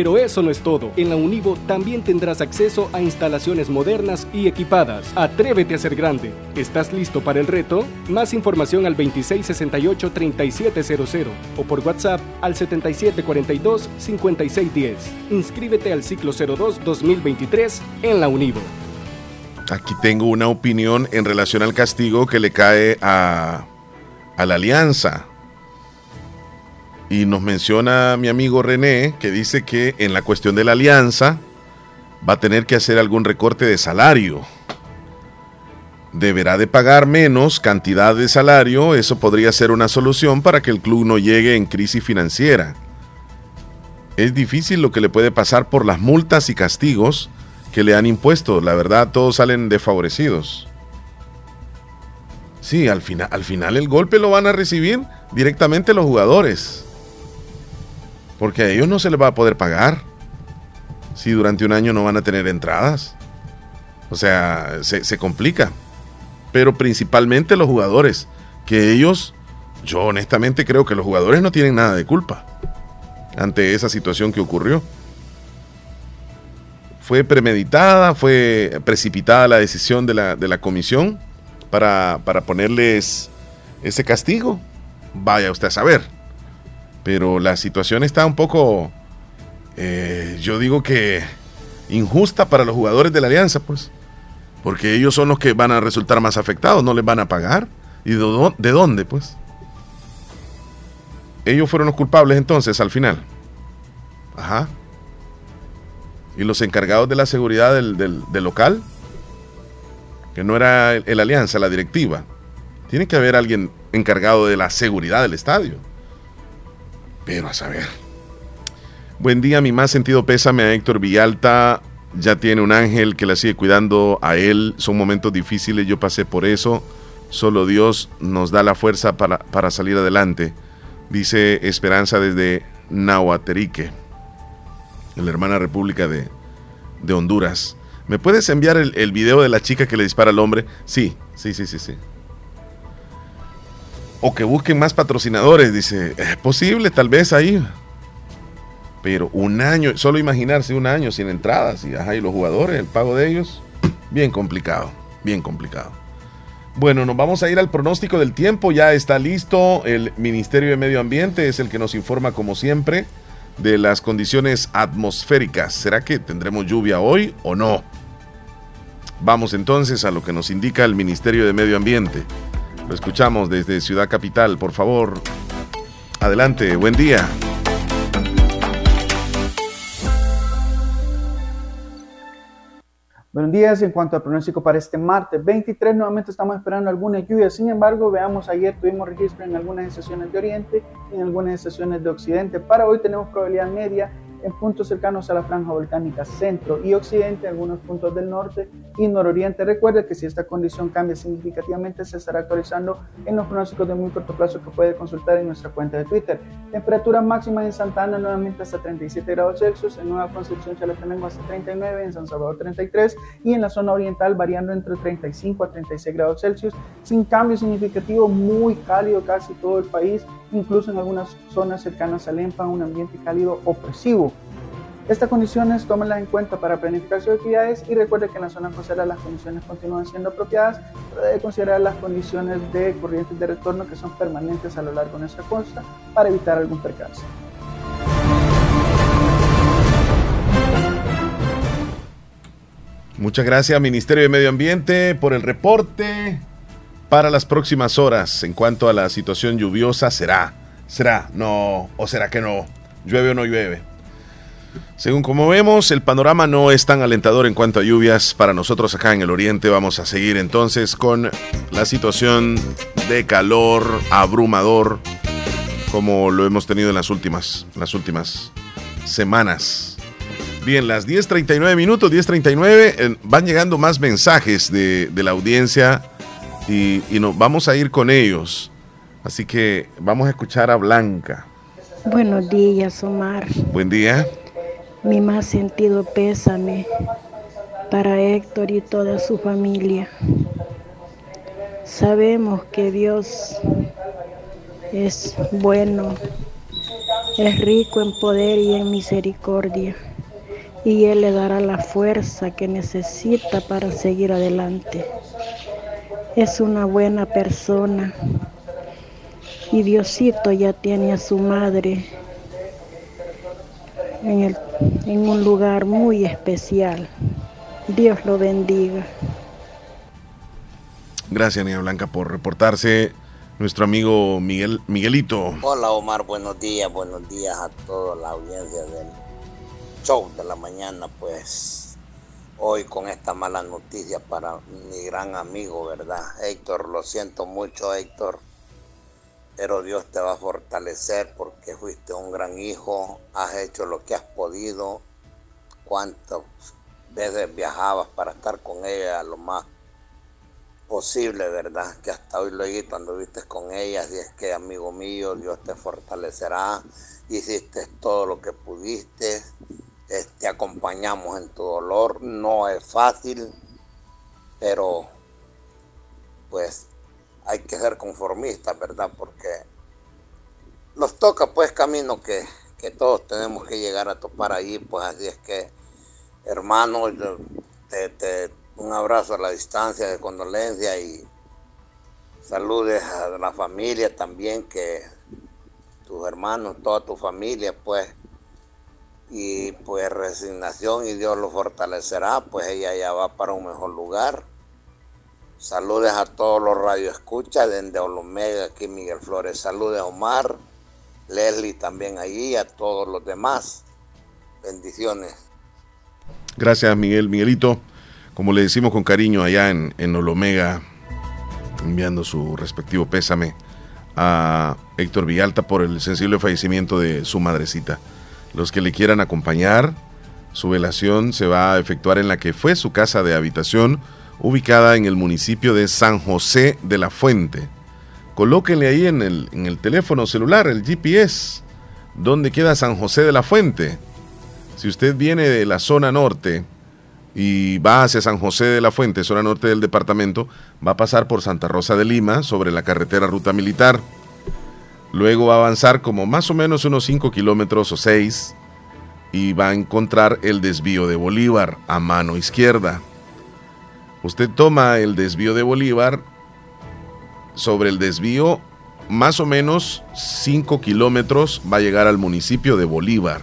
Pero eso no es todo. En la Univo también tendrás acceso a instalaciones modernas y equipadas. Atrévete a ser grande. ¿Estás listo para el reto? Más información al 2668-3700 o por WhatsApp al 7742-5610. Inscríbete al ciclo 02-2023 en la Univo.
Aquí tengo una opinión en relación al castigo que le cae a, a la alianza. Y nos menciona mi amigo René que dice que en la cuestión de la alianza va a tener que hacer algún recorte de salario deberá de pagar menos cantidad de salario, eso podría ser una solución para que el club no llegue en crisis financiera. Es difícil lo que le puede pasar por las multas y castigos que le han impuesto, la verdad todos salen desfavorecidos. Sí, al, final, al final el golpe lo van a recibir directamente los jugadores, porque a ellos no se les va a poder pagar si durante un año no van a tener entradas. O sea, se, complica pero principalmente los jugadores, que ellos, yo honestamente creo que los jugadores no tienen nada de culpa ante esa situación que ocurrió. Fue premeditada, fue precipitada la decisión de la, comisión para, ponerles ese castigo. Vaya usted a saber. Pero la situación está un poco, eh, yo digo que injusta para los jugadores de la alianza, pues. Porque ellos son los que van a resultar más afectados, no les van a pagar. ¿Y de, dónde, pues? Ellos fueron los culpables entonces al final. Ajá. ¿Y los encargados de la seguridad del, local? Que no era el, Alianza, la directiva. Tiene que haber alguien encargado de la seguridad del estadio. Pero a saber. Buen día, mi más sentido pésame a Héctor Villalta, ya tiene un ángel que la sigue cuidando a él. Son momentos difíciles, yo pasé por eso. Solo Dios nos da la fuerza para, salir adelante. Dice Esperanza desde Nahuaterique, en la hermana república de, Honduras. ¿Me puedes enviar el, el, video de la chica que le dispara al hombre? Sí, sí, sí, sí, sí. O que busquen más patrocinadores, dice. Es posible, tal vez ahí. Pero un año, solo imaginarse un año sin entradas y, ajá, y los jugadores, el pago de ellos, bien complicado, bien complicado. Bueno, nos vamos a ir al pronóstico del tiempo, ya está listo, el Ministerio de Medio Ambiente es el que nos informa como siempre de las condiciones atmosféricas. ¿Será que tendremos lluvia hoy o no? Vamos entonces a lo que nos indica el Ministerio de Medio Ambiente. Lo escuchamos desde Ciudad Capital, por favor. Adelante, buen día.
Buenos días, en cuanto al pronóstico para este martes 23, nuevamente estamos esperando alguna lluvia, sin embargo, veamos, ayer tuvimos registro en algunas estaciones de oriente y en algunas estaciones de occidente, para hoy tenemos probabilidad media en puntos cercanos a la franja volcánica centro y occidente, algunos puntos del norte y nororiente. Recuerde que si esta condición cambia significativamente, se estará actualizando en los pronósticos de muy corto plazo que puede consultar en nuestra cuenta de Twitter. Temperatura máxima en Santa Ana nuevamente hasta 37 grados Celsius, en Nueva Concepción Chalatenango hasta 39, en San Salvador 33 y en la zona oriental variando entre 35 a 36 grados Celsius, sin cambio significativo, muy cálido casi todo el país, incluso en algunas zonas cercanas a Lempa, un ambiente cálido opresivo. Estas condiciones tómenlas en cuenta para planificar sus actividades y recuerde que en la zona costera las condiciones continúan siendo apropiadas, pero debe considerar las condiciones de corrientes de retorno que son permanentes a lo largo de nuestra costa para evitar algún percance.
Muchas gracias Ministerio de Medio Ambiente por el reporte para las próximas horas en cuanto a la situación lluviosa. ¿Será? ¿Será? No. ¿O será que no? ¿Llueve o no llueve? Según como vemos, el panorama no es tan alentador en cuanto a lluvias para nosotros acá en el oriente. Vamos a seguir entonces con la situación de calor abrumador como lo hemos tenido en las últimas, las últimas semanas. Bien, las 10.39 minutos, 10.39, van llegando más mensajes de, la audiencia y, y nos vamos a ir con ellos. Así que vamos a escuchar a Blanca.
Buenos días, Omar.
Buen día.
Mi más sentido pésame para Héctor y toda su familia. Sabemos que Dios es bueno, es rico en poder y en misericordia, y Él le dará la fuerza que necesita para seguir adelante. Es una buena persona y Diosito ya tiene a su madre en, en un lugar muy especial. Dios lo bendiga.
Gracias, Niña Blanca, por reportarse. Nuestro amigo Miguel, Miguelito.
Hola, Omar. Buenos días. Buenos días a toda la audiencia del show de la mañana. Pues hoy con esta mala noticia para mi gran amigo, ¿verdad? Héctor, lo siento mucho, Héctor. Pero Dios te va a fortalecer porque fuiste un gran hijo. Has hecho lo que has podido. Cuántas veces viajabas para estar con ella lo más posible, ¿verdad? Que hasta hoy luego viste con ellas y es que, amigo mío, Dios te fortalecerá, hiciste todo lo que pudiste, te acompañamos en tu dolor, no es fácil, pero pues hay que ser conformistas, ¿verdad? Porque nos toca pues camino que, que todos tenemos que llegar a topar ahí, pues así es que, hermano, un abrazo a la distancia de condolencia y saludes a la familia también, que tus hermanos, toda tu familia, pues, y pues resignación y Dios lo fortalecerá, pues ella ya va para un mejor lugar. Saludes a todos los radioescuchas desde Olomega, aquí Miguel Flores. Saludes a Omar, Leslie también allí, a todos los demás. Bendiciones.
Gracias Miguel, Miguelito como le decimos con cariño allá en, en Olomega, enviando su respectivo pésame a Héctor Villalta por el sensible fallecimiento de su madrecita. Los que le quieran acompañar, su velación se va a efectuar en la que fue su casa de habitación, ubicada en el municipio de San José de la Fuente. Colóquenle ahí en el, en el teléfono celular el GPS, donde queda San José de la Fuente. Si usted viene de la zona norte, y va hacia San José de la Fuente, zona norte del departamento, va a pasar por Santa Rosa de Lima sobre la carretera Ruta Militar. Luego va a avanzar como más o menos unos 5 kilómetros o 6 y va a encontrar el desvío de Bolívar a mano izquierda. Usted toma el desvío de Bolívar, sobre el desvío más o menos 5 kilómetros va a llegar al municipio de Bolívar.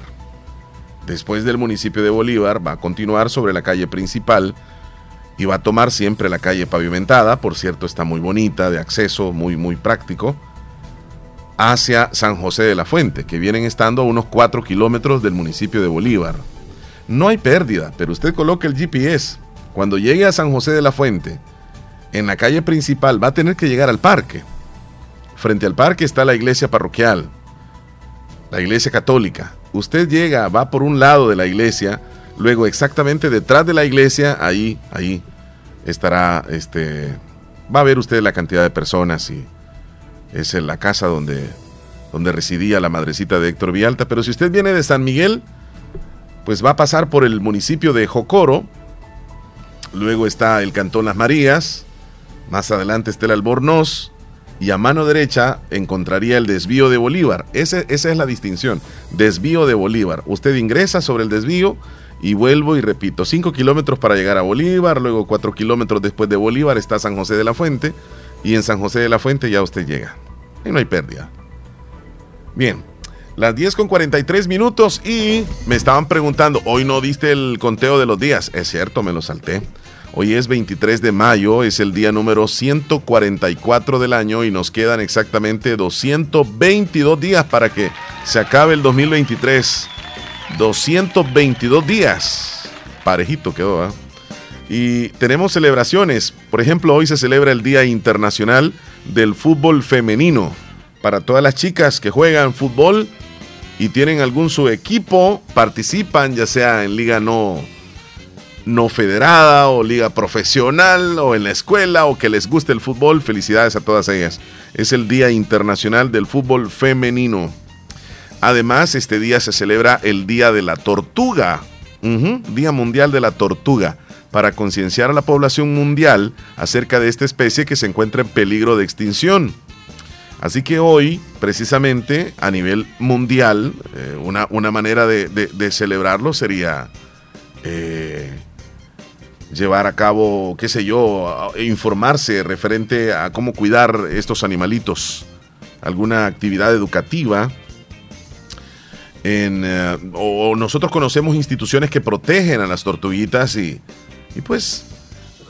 Después del municipio de Bolívar va a continuar sobre la calle principal y va a tomar siempre la calle pavimentada, por cierto está muy bonita, de acceso muy muy práctico, hacia San José de la Fuente, que vienen estando a unos 4 kilómetros del municipio de Bolívar. No hay pérdida, pero usted coloque el GPS. Cuando llegue a San José de la Fuente, en la calle principal va a tener que llegar al parque. Frente al parque está la iglesia parroquial, la iglesia católica usted llega, va por un lado de la iglesia, luego exactamente detrás de la iglesia, ahí, ahí estará, este, va a ver usted la cantidad de personas y es en la casa donde, donde residía la madrecita de Héctor Vialta. Pero si usted viene de San Miguel, pues va a pasar por el municipio de Jocoro, luego está el Cantón Las Marías, más adelante está el Albornoz, y a mano derecha encontraría el desvío de Bolívar. esa es la distinción. Desvío de Bolívar. Usted ingresa sobre el desvío y vuelvo y repito, 5 kilómetros para llegar a Bolívar, luego 4 kilómetros después de Bolívar está San José de la Fuente y en San José de la Fuente ya usted llega. Y no hay pérdida. Bien, las 10 con 43 minutos y me estaban preguntando, hoy no diste el conteo de los días. Es cierto, me lo salté. Hoy es 23 de mayo, es el día número 144 del año y nos quedan exactamente 222 días para que se acabe el 2023. 222 días. Parejito quedó, ¿ah? Y tenemos celebraciones. Por ejemplo, hoy se celebra el Día Internacional del Fútbol Femenino. Para todas las chicas que juegan fútbol y tienen algún su equipo, participan, ya sea en liga no no federada o liga profesional o en la escuela o que les guste el fútbol, felicidades a todas ellas. Es el Día Internacional del Fútbol Femenino. Además, este día se celebra el Día de la Tortuga, Día Mundial de la Tortuga, para concienciar a la población mundial acerca de esta especie que se encuentra en peligro de extinción. Así que hoy, precisamente, a nivel mundial, eh, una, una, manera de, celebrarlo sería eh, llevar a cabo, qué sé yo, informarse referente a cómo cuidar estos animalitos, alguna actividad educativa. En, eh, o nosotros conocemos instituciones que protegen a las tortuguitas y, y pues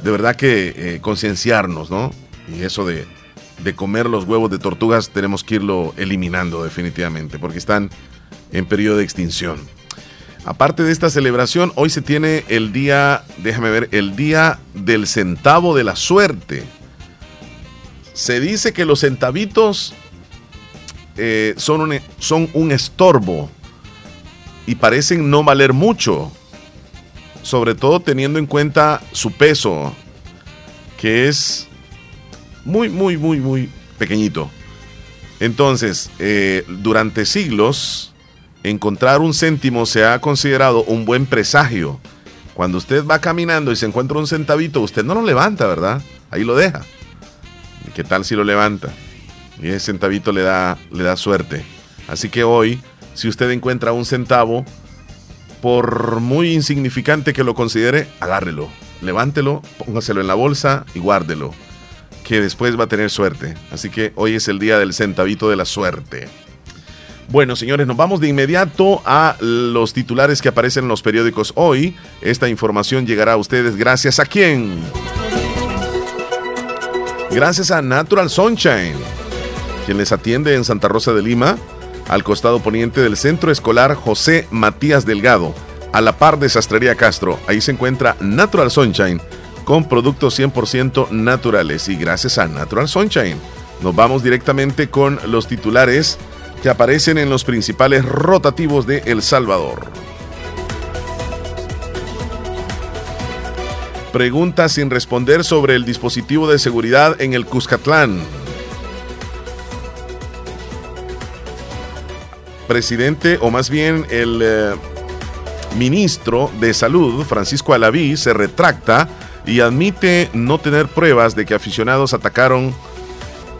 de verdad que concienciarnos, ¿no? Y eso de, de comer los huevos de tortugas tenemos que irlo eliminando definitivamente, porque están en periodo de extinción. Aparte de esta celebración, hoy se tiene el día, déjame ver, el día del centavo de la suerte. Se dice que los centavitos eh, son, son un estorbo y parecen no valer mucho, sobre todo teniendo en cuenta su peso, que es muy, muy, muy, muy pequeñito. Entonces, eh, durante siglos, encontrar un céntimo se ha considerado un buen presagio. Cuando usted va caminando y se encuentra un centavito, usted no lo levanta, ¿verdad? Ahí lo deja. ¿Qué tal si lo levanta? Y ese centavito le da, le da suerte. Así que hoy, si usted encuentra un centavo, por muy insignificante que lo considere, agárrelo, levántelo, póngaselo en la bolsa y guárdelo que después va a tener suerte. Así que hoy es el día del centavito de la suerte. Bueno, señores, nos vamos de inmediato a los titulares que aparecen en los periódicos hoy. Esta información llegará a ustedes gracias a quién? Gracias a Natural Sunshine, quien les atiende en Santa Rosa de Lima, al costado poniente del Centro Escolar José Matías Delgado, a la par de Sastrería Castro. Ahí se encuentra Natural Sunshine con productos 100% naturales y gracias a Natural Sunshine. Nos vamos directamente con los titulares que aparecen en los principales rotativos de El Salvador. Pregunta sin responder sobre el dispositivo de seguridad en el Cuscatlán. Presidente, o más bien el eh, ministro de Salud, Francisco Alaví, se retracta y admite no tener pruebas de que aficionados atacaron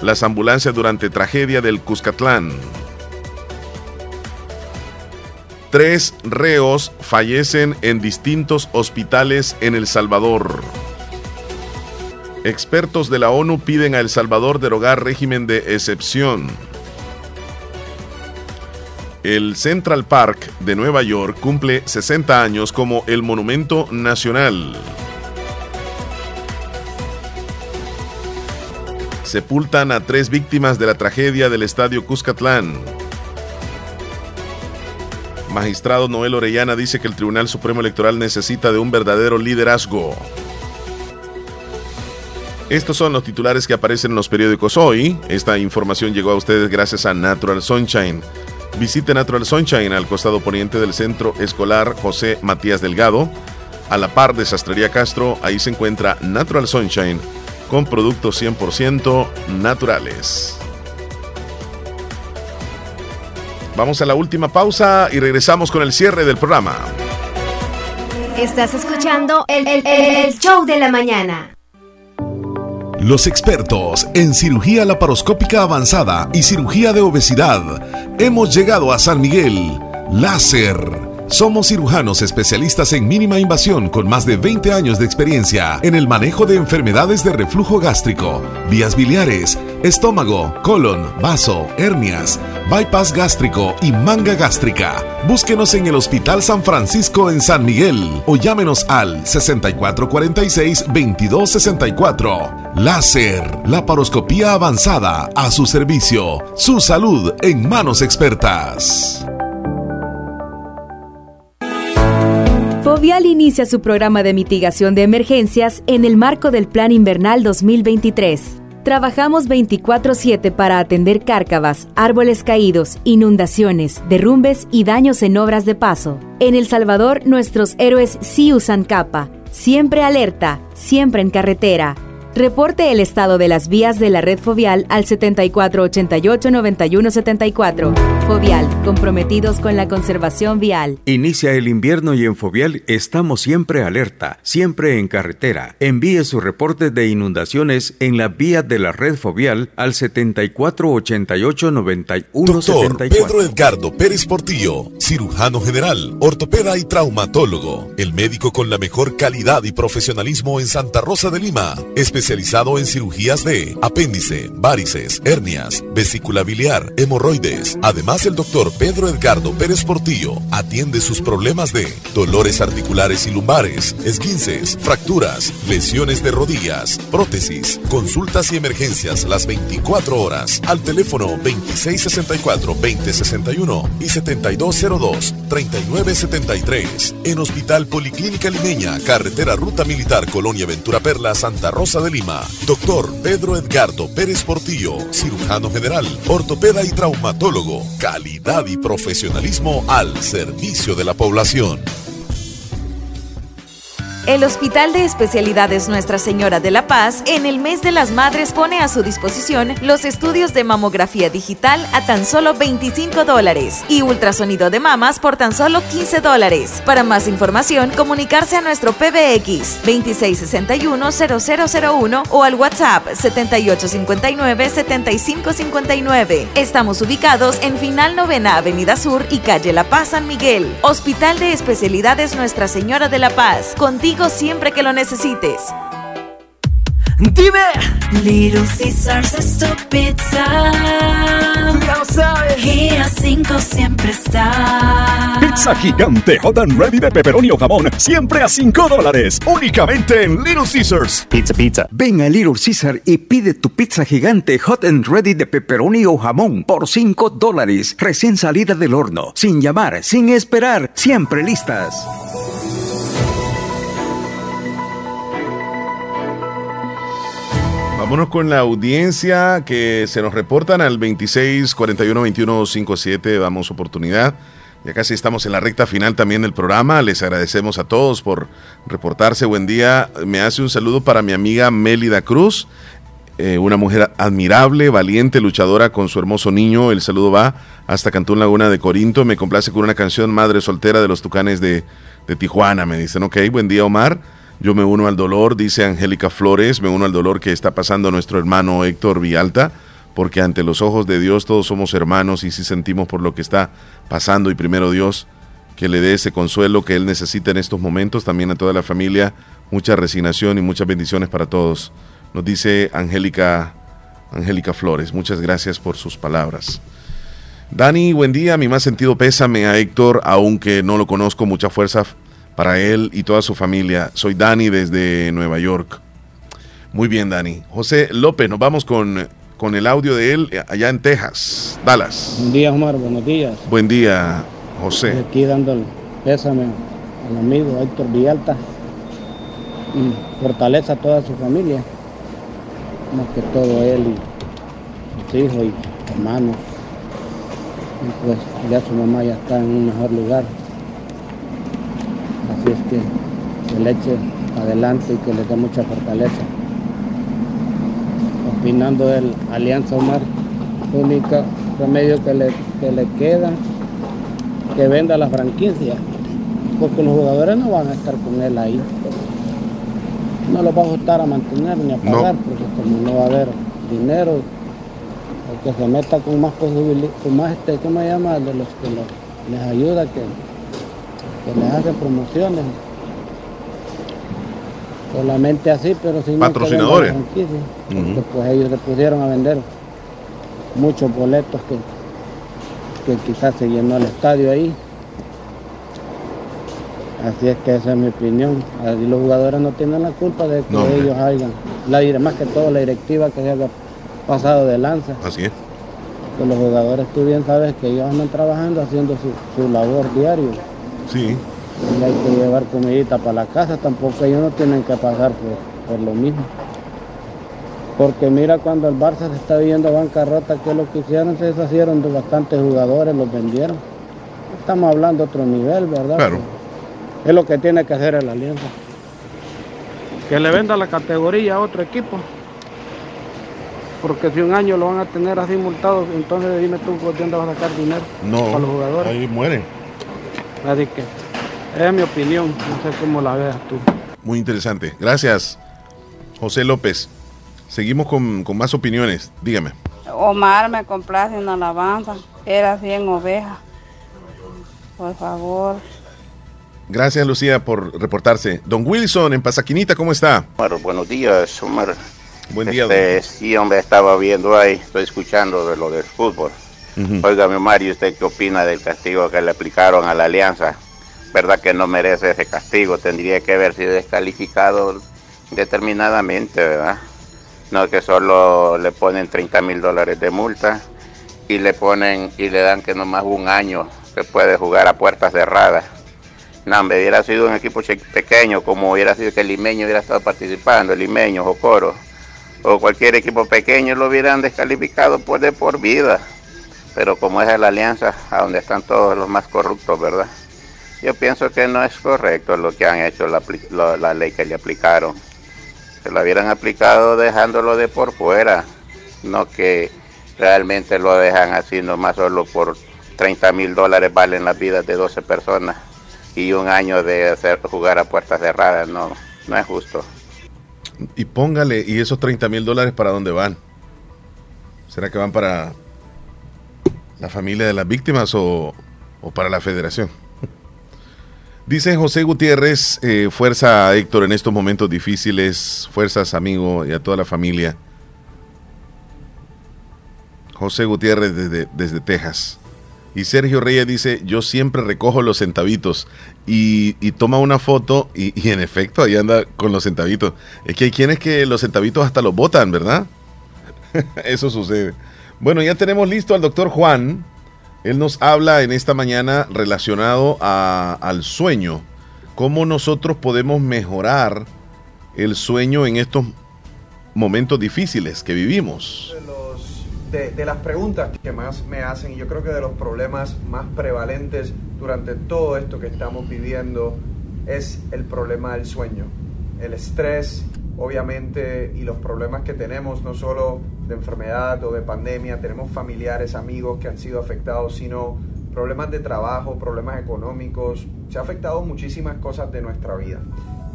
las ambulancias durante tragedia del Cuscatlán. Tres reos fallecen en distintos hospitales en El Salvador. Expertos de la ONU piden a El Salvador derogar régimen de excepción. El Central Park de Nueva York cumple 60 años como el monumento nacional. sepultan a tres víctimas de la tragedia del estadio Cuscatlán. Magistrado Noel Orellana dice que el Tribunal Supremo Electoral necesita de un verdadero liderazgo. Estos son los titulares que aparecen en los periódicos hoy. Esta información llegó a ustedes gracias a Natural Sunshine. Visite Natural Sunshine al costado poniente del Centro Escolar José Matías Delgado. A la par de Sastrería Castro, ahí se encuentra Natural Sunshine con productos 100% naturales. Vamos a la última pausa y regresamos con el cierre del programa.
Estás escuchando el, show de la mañana.
Los expertos en cirugía laparoscópica avanzada y cirugía de obesidad. Hemos llegado a San Miguel. Láser somos cirujanos especialistas en mínima invasión con más de 20 años de experiencia en el manejo de enfermedades de reflujo gástrico, vías biliares, estómago, colon, vaso, hernias, bypass gástrico y manga gástrica. Búsquenos en el Hospital San Francisco en San Miguel o llámenos al 6446-2264. Láser, laparoscopía avanzada a su servicio. Su salud en manos expertas.
Fovial inicia su programa de mitigación de emergencias en el marco del Plan Invernal 2023. Trabajamos 24/7 para atender cárcavas, árboles caídos, inundaciones, derrumbes y daños en obras de paso. En El Salvador, nuestros héroes sí usan capa Siempre alerta, siempre en carretera. Reporte el estado de las vías de la red Fovial al 7488-9174. Fovial, comprometidos con la conservación vial.
Inicia el invierno y en Fovial estamos siempre alerta, siempre en carretera. Envíe sus reportes de inundaciones en las vías de la red Fovial al 7488-9174.
Doctor Pedro Edgardo Pérez Portillo, cirujano general, ortopeda y traumatólogo. El médico con la mejor calidad y profesionalismo en Santa Rosa de Lima. Especializado en cirugías de apéndice, varices, hernias, vesícula biliar, hemorroides. Además, el doctor Pedro Edgardo Pérez Portillo atiende sus problemas de dolores articulares y lumbares, esguinces, fracturas, lesiones de rodillas, prótesis, consultas y emergencias las 24 horas al teléfono 2664-2061 y 7202-3973. En Hospital Policlínica Limeña, Carretera Ruta Militar Colonia Ventura Perla, Santa Rosa de Lima. Doctor Pedro Edgardo Pérez Portillo, cirujano general, ortopeda y traumatólogo. Calidad y profesionalismo al servicio de la población.
El Hospital de Especialidades Nuestra Señora de la Paz en el mes de las madres pone a su disposición los estudios de mamografía digital a tan solo 25 dólares y ultrasonido de mamas por tan solo 15 dólares. Para más información, comunicarse a nuestro PBX 2661-0001 o al WhatsApp 7859-7559. Estamos ubicados en Final Novena Avenida Sur y Calle La Paz San Miguel. Hospital de Especialidades Nuestra Señora de la Paz. Contigo siempre que lo necesites.
Dime.
Little Caesars es tu pizza.
Ya lo sabes.
Y a 5 siempre está.
Pizza gigante hot and ready de pepperoni o jamón. Siempre a 5 dólares. Únicamente en Little Caesars.
Pizza, pizza. Ven a Little Caesar y pide tu pizza gigante hot and ready de pepperoni o jamón por 5 dólares. Recién salida del horno. Sin llamar, sin esperar. Siempre listas.
Vámonos con la audiencia que se nos reportan al 26 41 21 57. Damos oportunidad. Ya casi estamos en la recta final también del programa. Les agradecemos a todos por reportarse. Buen día. Me hace un saludo para mi amiga Mélida Cruz, eh, una mujer admirable, valiente, luchadora con su hermoso niño. El saludo va hasta Cantún Laguna de Corinto. Me complace con una canción Madre Soltera de los Tucanes de, de Tijuana. Me dicen, ok, buen día Omar. Yo me uno al dolor, dice Angélica Flores, me uno al dolor que está pasando nuestro hermano Héctor Vialta, porque ante los ojos de Dios todos somos hermanos y si sentimos por lo que está pasando y primero Dios que le dé ese consuelo que él necesita en estos momentos, también a toda la familia, mucha resignación y muchas bendiciones para todos. Nos dice Angélica Angélica Flores, muchas gracias por sus palabras. Dani, buen día, mi más sentido pésame a Héctor, aunque no lo conozco, mucha fuerza para él y toda su familia. Soy Dani desde Nueva York. Muy bien, Dani. José López, nos vamos con, con el audio de él allá en Texas, Dallas.
Buen día, Omar, buenos días.
Buen día, José.
Aquí dando el pésame al amigo Héctor Villalta y fortaleza a toda su familia, más que todo él y sus hijos y hermanos. Y pues ya su mamá ya está en un mejor lugar. Así es que se le eche adelante y que le dé mucha fortaleza. Opinando del Alianza Omar, el único remedio que le, que le queda que venda la franquicia, porque los jugadores no van a estar con él ahí. No los va a ajustar a mantener ni a pagar, porque como no va a haber dinero, el que se meta con más posibilidades, con más, este, ¿cómo se llama? De los que les ayuda, que, que les hace promociones. Solamente así, pero sin
Patrocinadores.
Porque pues ellos le pusieron a vender muchos boletos que, que quizás se llenó el estadio ahí. Así es que esa es mi opinión. Y los jugadores no tienen la culpa de que
No,
ellos hayan, la, más que todo la directiva que se haya pasado de lanza.
Así es.
Que los jugadores tú bien sabes que ellos andan trabajando haciendo su, su labor diario.
Sí.
Y hay que llevar comidita para la casa, tampoco ellos no tienen que pagar por, por lo mismo. Porque mira cuando el Barça se está viendo bancarrota, que lo que hicieron? Se deshacieron de bastantes jugadores, los vendieron. Estamos hablando de otro nivel, ¿verdad?
Claro.
Es lo que tiene que hacer el Alianza. que le venda la categoría a otro equipo. Porque si un año lo van a tener así multado, entonces dime tú por dónde vas a sacar dinero
No,
para los jugadores.
ahí mueren.
Así que es mi opinión, no sé cómo la veas tú.
Muy interesante. Gracias, José López. Seguimos con, con más opiniones. Dígame.
Omar me complace una alabanza. Era 100 ovejas. Por favor.
Gracias, Lucía, por reportarse. Don Wilson, en Pasaquinita, ¿cómo está?
Omar, buenos días, Omar.
Buen día,
Este, sí, hombre, estaba viendo ahí, estoy escuchando de lo del fútbol. Oiga, mi Mario, ¿usted qué opina del castigo que le aplicaron a la Alianza? ¿Verdad que no merece ese castigo? Tendría que haber sido descalificado determinadamente, ¿verdad? No que solo le ponen 30 mil dólares de multa y le ponen y le dan que nomás un año que puede jugar a puertas cerradas. No, hombre, hubiera sido un equipo pequeño, como hubiera sido que el limeño hubiera estado participando, el limeño o Coro, o cualquier equipo pequeño lo hubieran descalificado por de por vida. Pero como es la alianza, a donde están todos los más corruptos, ¿verdad? Yo pienso que no es correcto lo que han hecho, la, la ley que le aplicaron. Se lo hubieran aplicado dejándolo de por fuera, no que realmente lo dejan así nomás solo por 30 mil dólares valen las vidas de 12 personas y un año de hacer jugar a puertas cerradas, no, no es justo.
Y póngale, ¿y esos 30 mil dólares para dónde van? ¿Será que van para la familia de las víctimas o, o para la federación? *laughs* Dice José Gutiérrez, eh, fuerza Héctor en estos momentos difíciles, fuerzas amigo y a toda la familia. José Gutiérrez desde, desde Texas. Y Sergio Reyes dice, yo siempre recojo los centavitos. Y, y toma una foto y, y en efecto ahí anda con los centavitos. Es que hay quienes que los centavitos hasta los botan, ¿verdad? *laughs* Eso sucede. Bueno, ya tenemos listo al doctor Juan. Él nos habla en esta mañana relacionado al sueño. Cómo nosotros podemos mejorar el sueño en estos momentos difíciles que vivimos.
de- de las preguntas que más me hacen y yo creo que de los problemas más prevalentes durante todo esto que estamos viviendo es el problema del sueño. El estrés, obviamente, y los problemas que tenemos, no solo de enfermedad o de pandemia, tenemos familiares, amigos que han sido afectados, sino problemas de trabajo, problemas económicos. Se ha afectado muchísimas cosas de nuestra vida.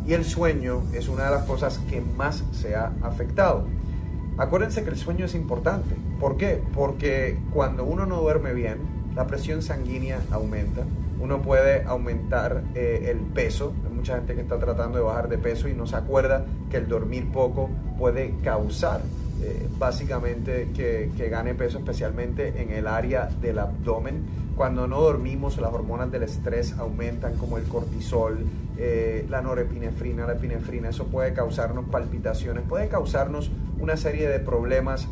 Y el sueño es una de las cosas que más se ha afectado. Acuérdense que el sueño es importante. ¿Por qué? Porque cuando uno no duerme bien, la presión sanguínea aumenta. Uno puede aumentar eh, el peso. Hay mucha gente que está tratando de bajar de peso y no se acuerda que el dormir poco puede causar eh, básicamente que, gane peso, especialmente en el área del abdomen. Cuando no dormimos, las hormonas del estrés aumentan, como el cortisol, eh, la norepinefrina, la epinefrina. Eso puede causarnos palpitaciones, puede causarnos una serie de problemas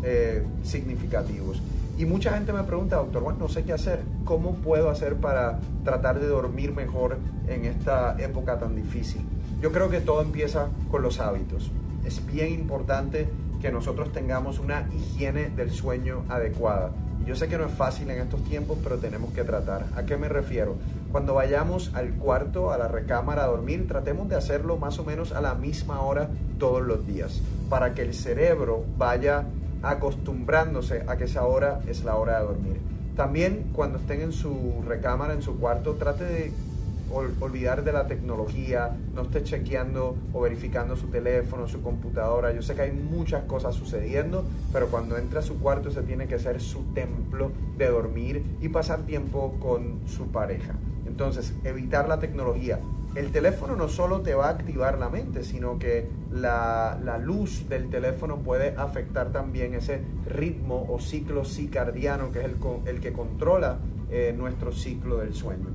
significativos. Y mucha gente me pregunta, doctor, bueno, no sé qué hacer. ¿Cómo puedo hacer para tratar de dormir mejor en esta época tan difícil? Yo creo que todo empieza con los hábitos. Es bien importante que nosotros tengamos una higiene del sueño adecuada. Yo sé que no es fácil en estos tiempos, pero tenemos que tratar. ¿A qué me refiero? Cuando vayamos al cuarto, a la recámara a dormir, tratemos de hacerlo más o menos a la misma hora todos los días, para que el cerebro vaya acostumbrándose a que esa hora es la hora de dormir. También cuando estén en su recámara, en su cuarto, trate de ol- olvidar de la tecnología, no esté chequeando o verificando su teléfono, su computadora. Yo sé que hay muchas cosas sucediendo, pero cuando entra a su cuarto se tiene que ser su templo de dormir y pasar tiempo con su pareja. Entonces, evitar la tecnología. El teléfono no solo te va a activar la mente, sino que la, luz del teléfono puede afectar también ese ritmo o ciclo circadiano que es el que controla eh, nuestro ciclo del sueño.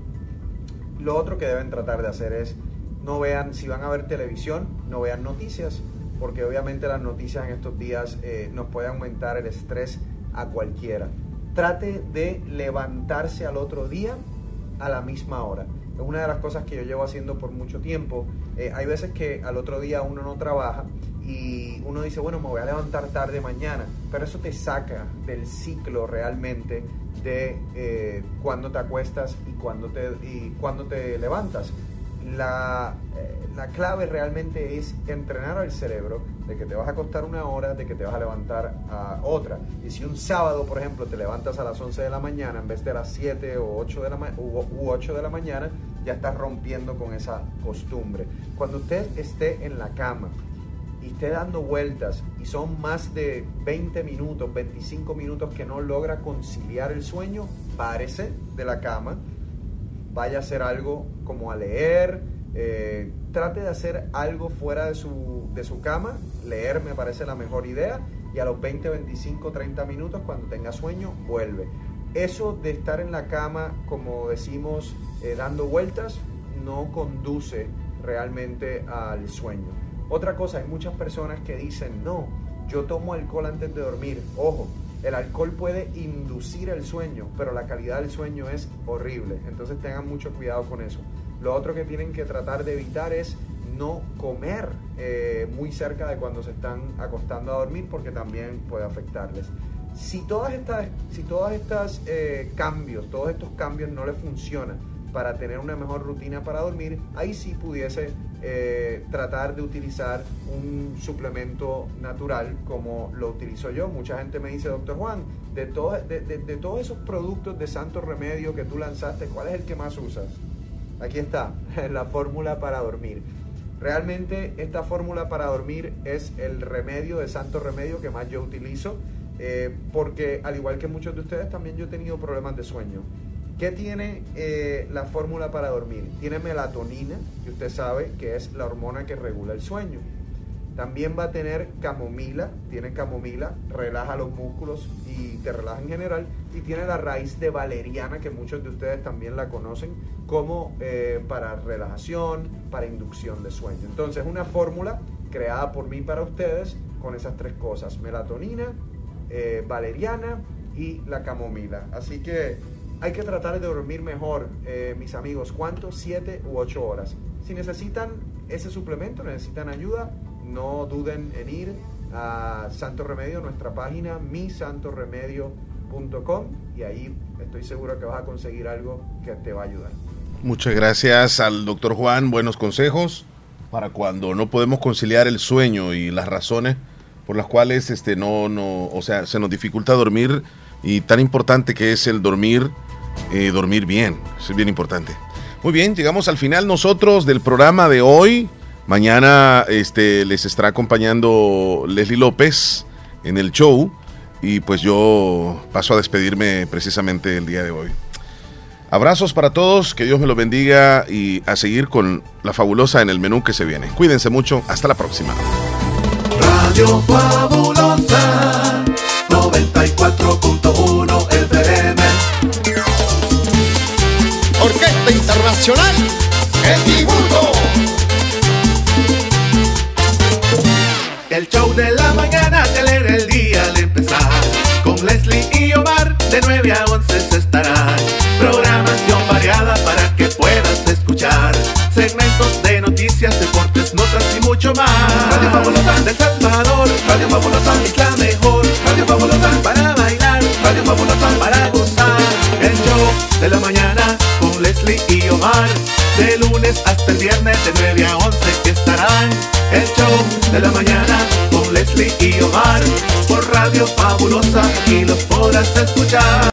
Lo otro que deben tratar de hacer es no vean, si van a ver televisión, no vean noticias, porque obviamente las noticias en estos días eh, nos puede aumentar el estrés a cualquiera. Trate de levantarse al otro día a la misma hora. Es una de las cosas que yo llevo haciendo por mucho tiempo. Eh, hay veces que al otro día uno no trabaja y uno dice, bueno, me voy a levantar tarde mañana, pero eso te saca del ciclo realmente de eh, cuándo te acuestas y cuándo te, y cuándo te levantas. La, eh, la clave realmente es entrenar al cerebro de que te vas a acostar una hora, de que te vas a levantar a otra. Y si un sábado, por ejemplo, te levantas a las 11 de la mañana en vez de las 7 o 8 de la, u 8 de la mañana, ya estás rompiendo con esa costumbre. Cuando usted esté en la cama y esté dando vueltas y son más de 20 minutos, 25 minutos que no logra conciliar el sueño, párese de la cama, vaya a hacer algo como a leer, eh, trate de hacer algo fuera de su, de su cama, leer me parece la mejor idea y a los 20, 25, 30 minutos cuando tenga sueño vuelve. Eso de estar en la cama, como decimos, eh, dando vueltas, no conduce realmente al sueño. Otra cosa, hay muchas personas que dicen, no, yo tomo alcohol antes de dormir. Ojo, el alcohol puede inducir el sueño, pero la calidad del sueño es horrible. Entonces tengan mucho cuidado con eso. Lo otro que tienen que tratar de evitar es no comer eh, muy cerca de cuando se están acostando a dormir porque también puede afectarles. Si todas estas, si todas estas eh, cambios, todos estos cambios no les funcionan para tener una mejor rutina para dormir, ahí sí pudiese eh, tratar de utilizar un suplemento natural como lo utilizo yo. Mucha gente me dice, doctor Juan, de, todo- de, de- de todos esos productos de Santo Remedio que tú lanzaste, ¿cuál es el que más usas? Aquí está, *laughs* la fórmula para dormir. Realmente esta fórmula para dormir es el remedio de santo remedio que más yo utilizo, eh, porque al igual que muchos de ustedes también yo he tenido problemas de sueño. ¿Qué tiene eh, la fórmula para dormir? Tiene melatonina, que usted sabe que es la hormona que regula el sueño. También va a tener camomila, tiene camomila, relaja los músculos y te relaja en general. Y tiene la raíz de valeriana, que muchos de ustedes también la conocen, como eh, para relajación, para inducción de sueño. Entonces, una fórmula creada por mí para ustedes con esas tres cosas, melatonina, eh, valeriana y la camomila. Así que hay que tratar de dormir mejor, eh, mis amigos. ¿Cuánto? Siete u ocho horas. Si necesitan ese suplemento, necesitan ayuda, no duden en ir a Santo Remedio, nuestra página, misantoremedio.com y ahí estoy seguro que vas a conseguir algo que te va a ayudar.
Muchas gracias al doctor Juan, buenos consejos para cuando no podemos conciliar el sueño y las razones por las cuales este no no, o sea, se nos dificulta dormir y tan importante que es el dormir eh, dormir bien, Eso es bien importante. Muy bien, llegamos al final nosotros del programa de hoy. Mañana este les estará acompañando Leslie López en el show y pues yo paso a despedirme precisamente el día de hoy. Abrazos para todos, que Dios me los bendiga y a seguir con la fabulosa en el menú que se viene. Cuídense mucho, hasta la próxima.
Radio Fabulosa 94.1
Orquesta Internacional El Dibujo.
El show de la mañana te alegra el día al empezar. Con Leslie y Omar de 9 a 11 se estarán. Programación variada para que puedas escuchar. Segmentos de noticias, deportes, notas y mucho más. Radio Fabulosa. De Salvador. Radio Fabulosa. Es la mejor. Radio Fabulosa. Para bailar. Radio Fabulosa. Para gozar. El show de la mañana Leslie y Omar. De lunes hasta el viernes de 9 a 11 que estarán El show de la mañana con Leslie y Omar. Por Radio Fabulosa y los podrás escuchar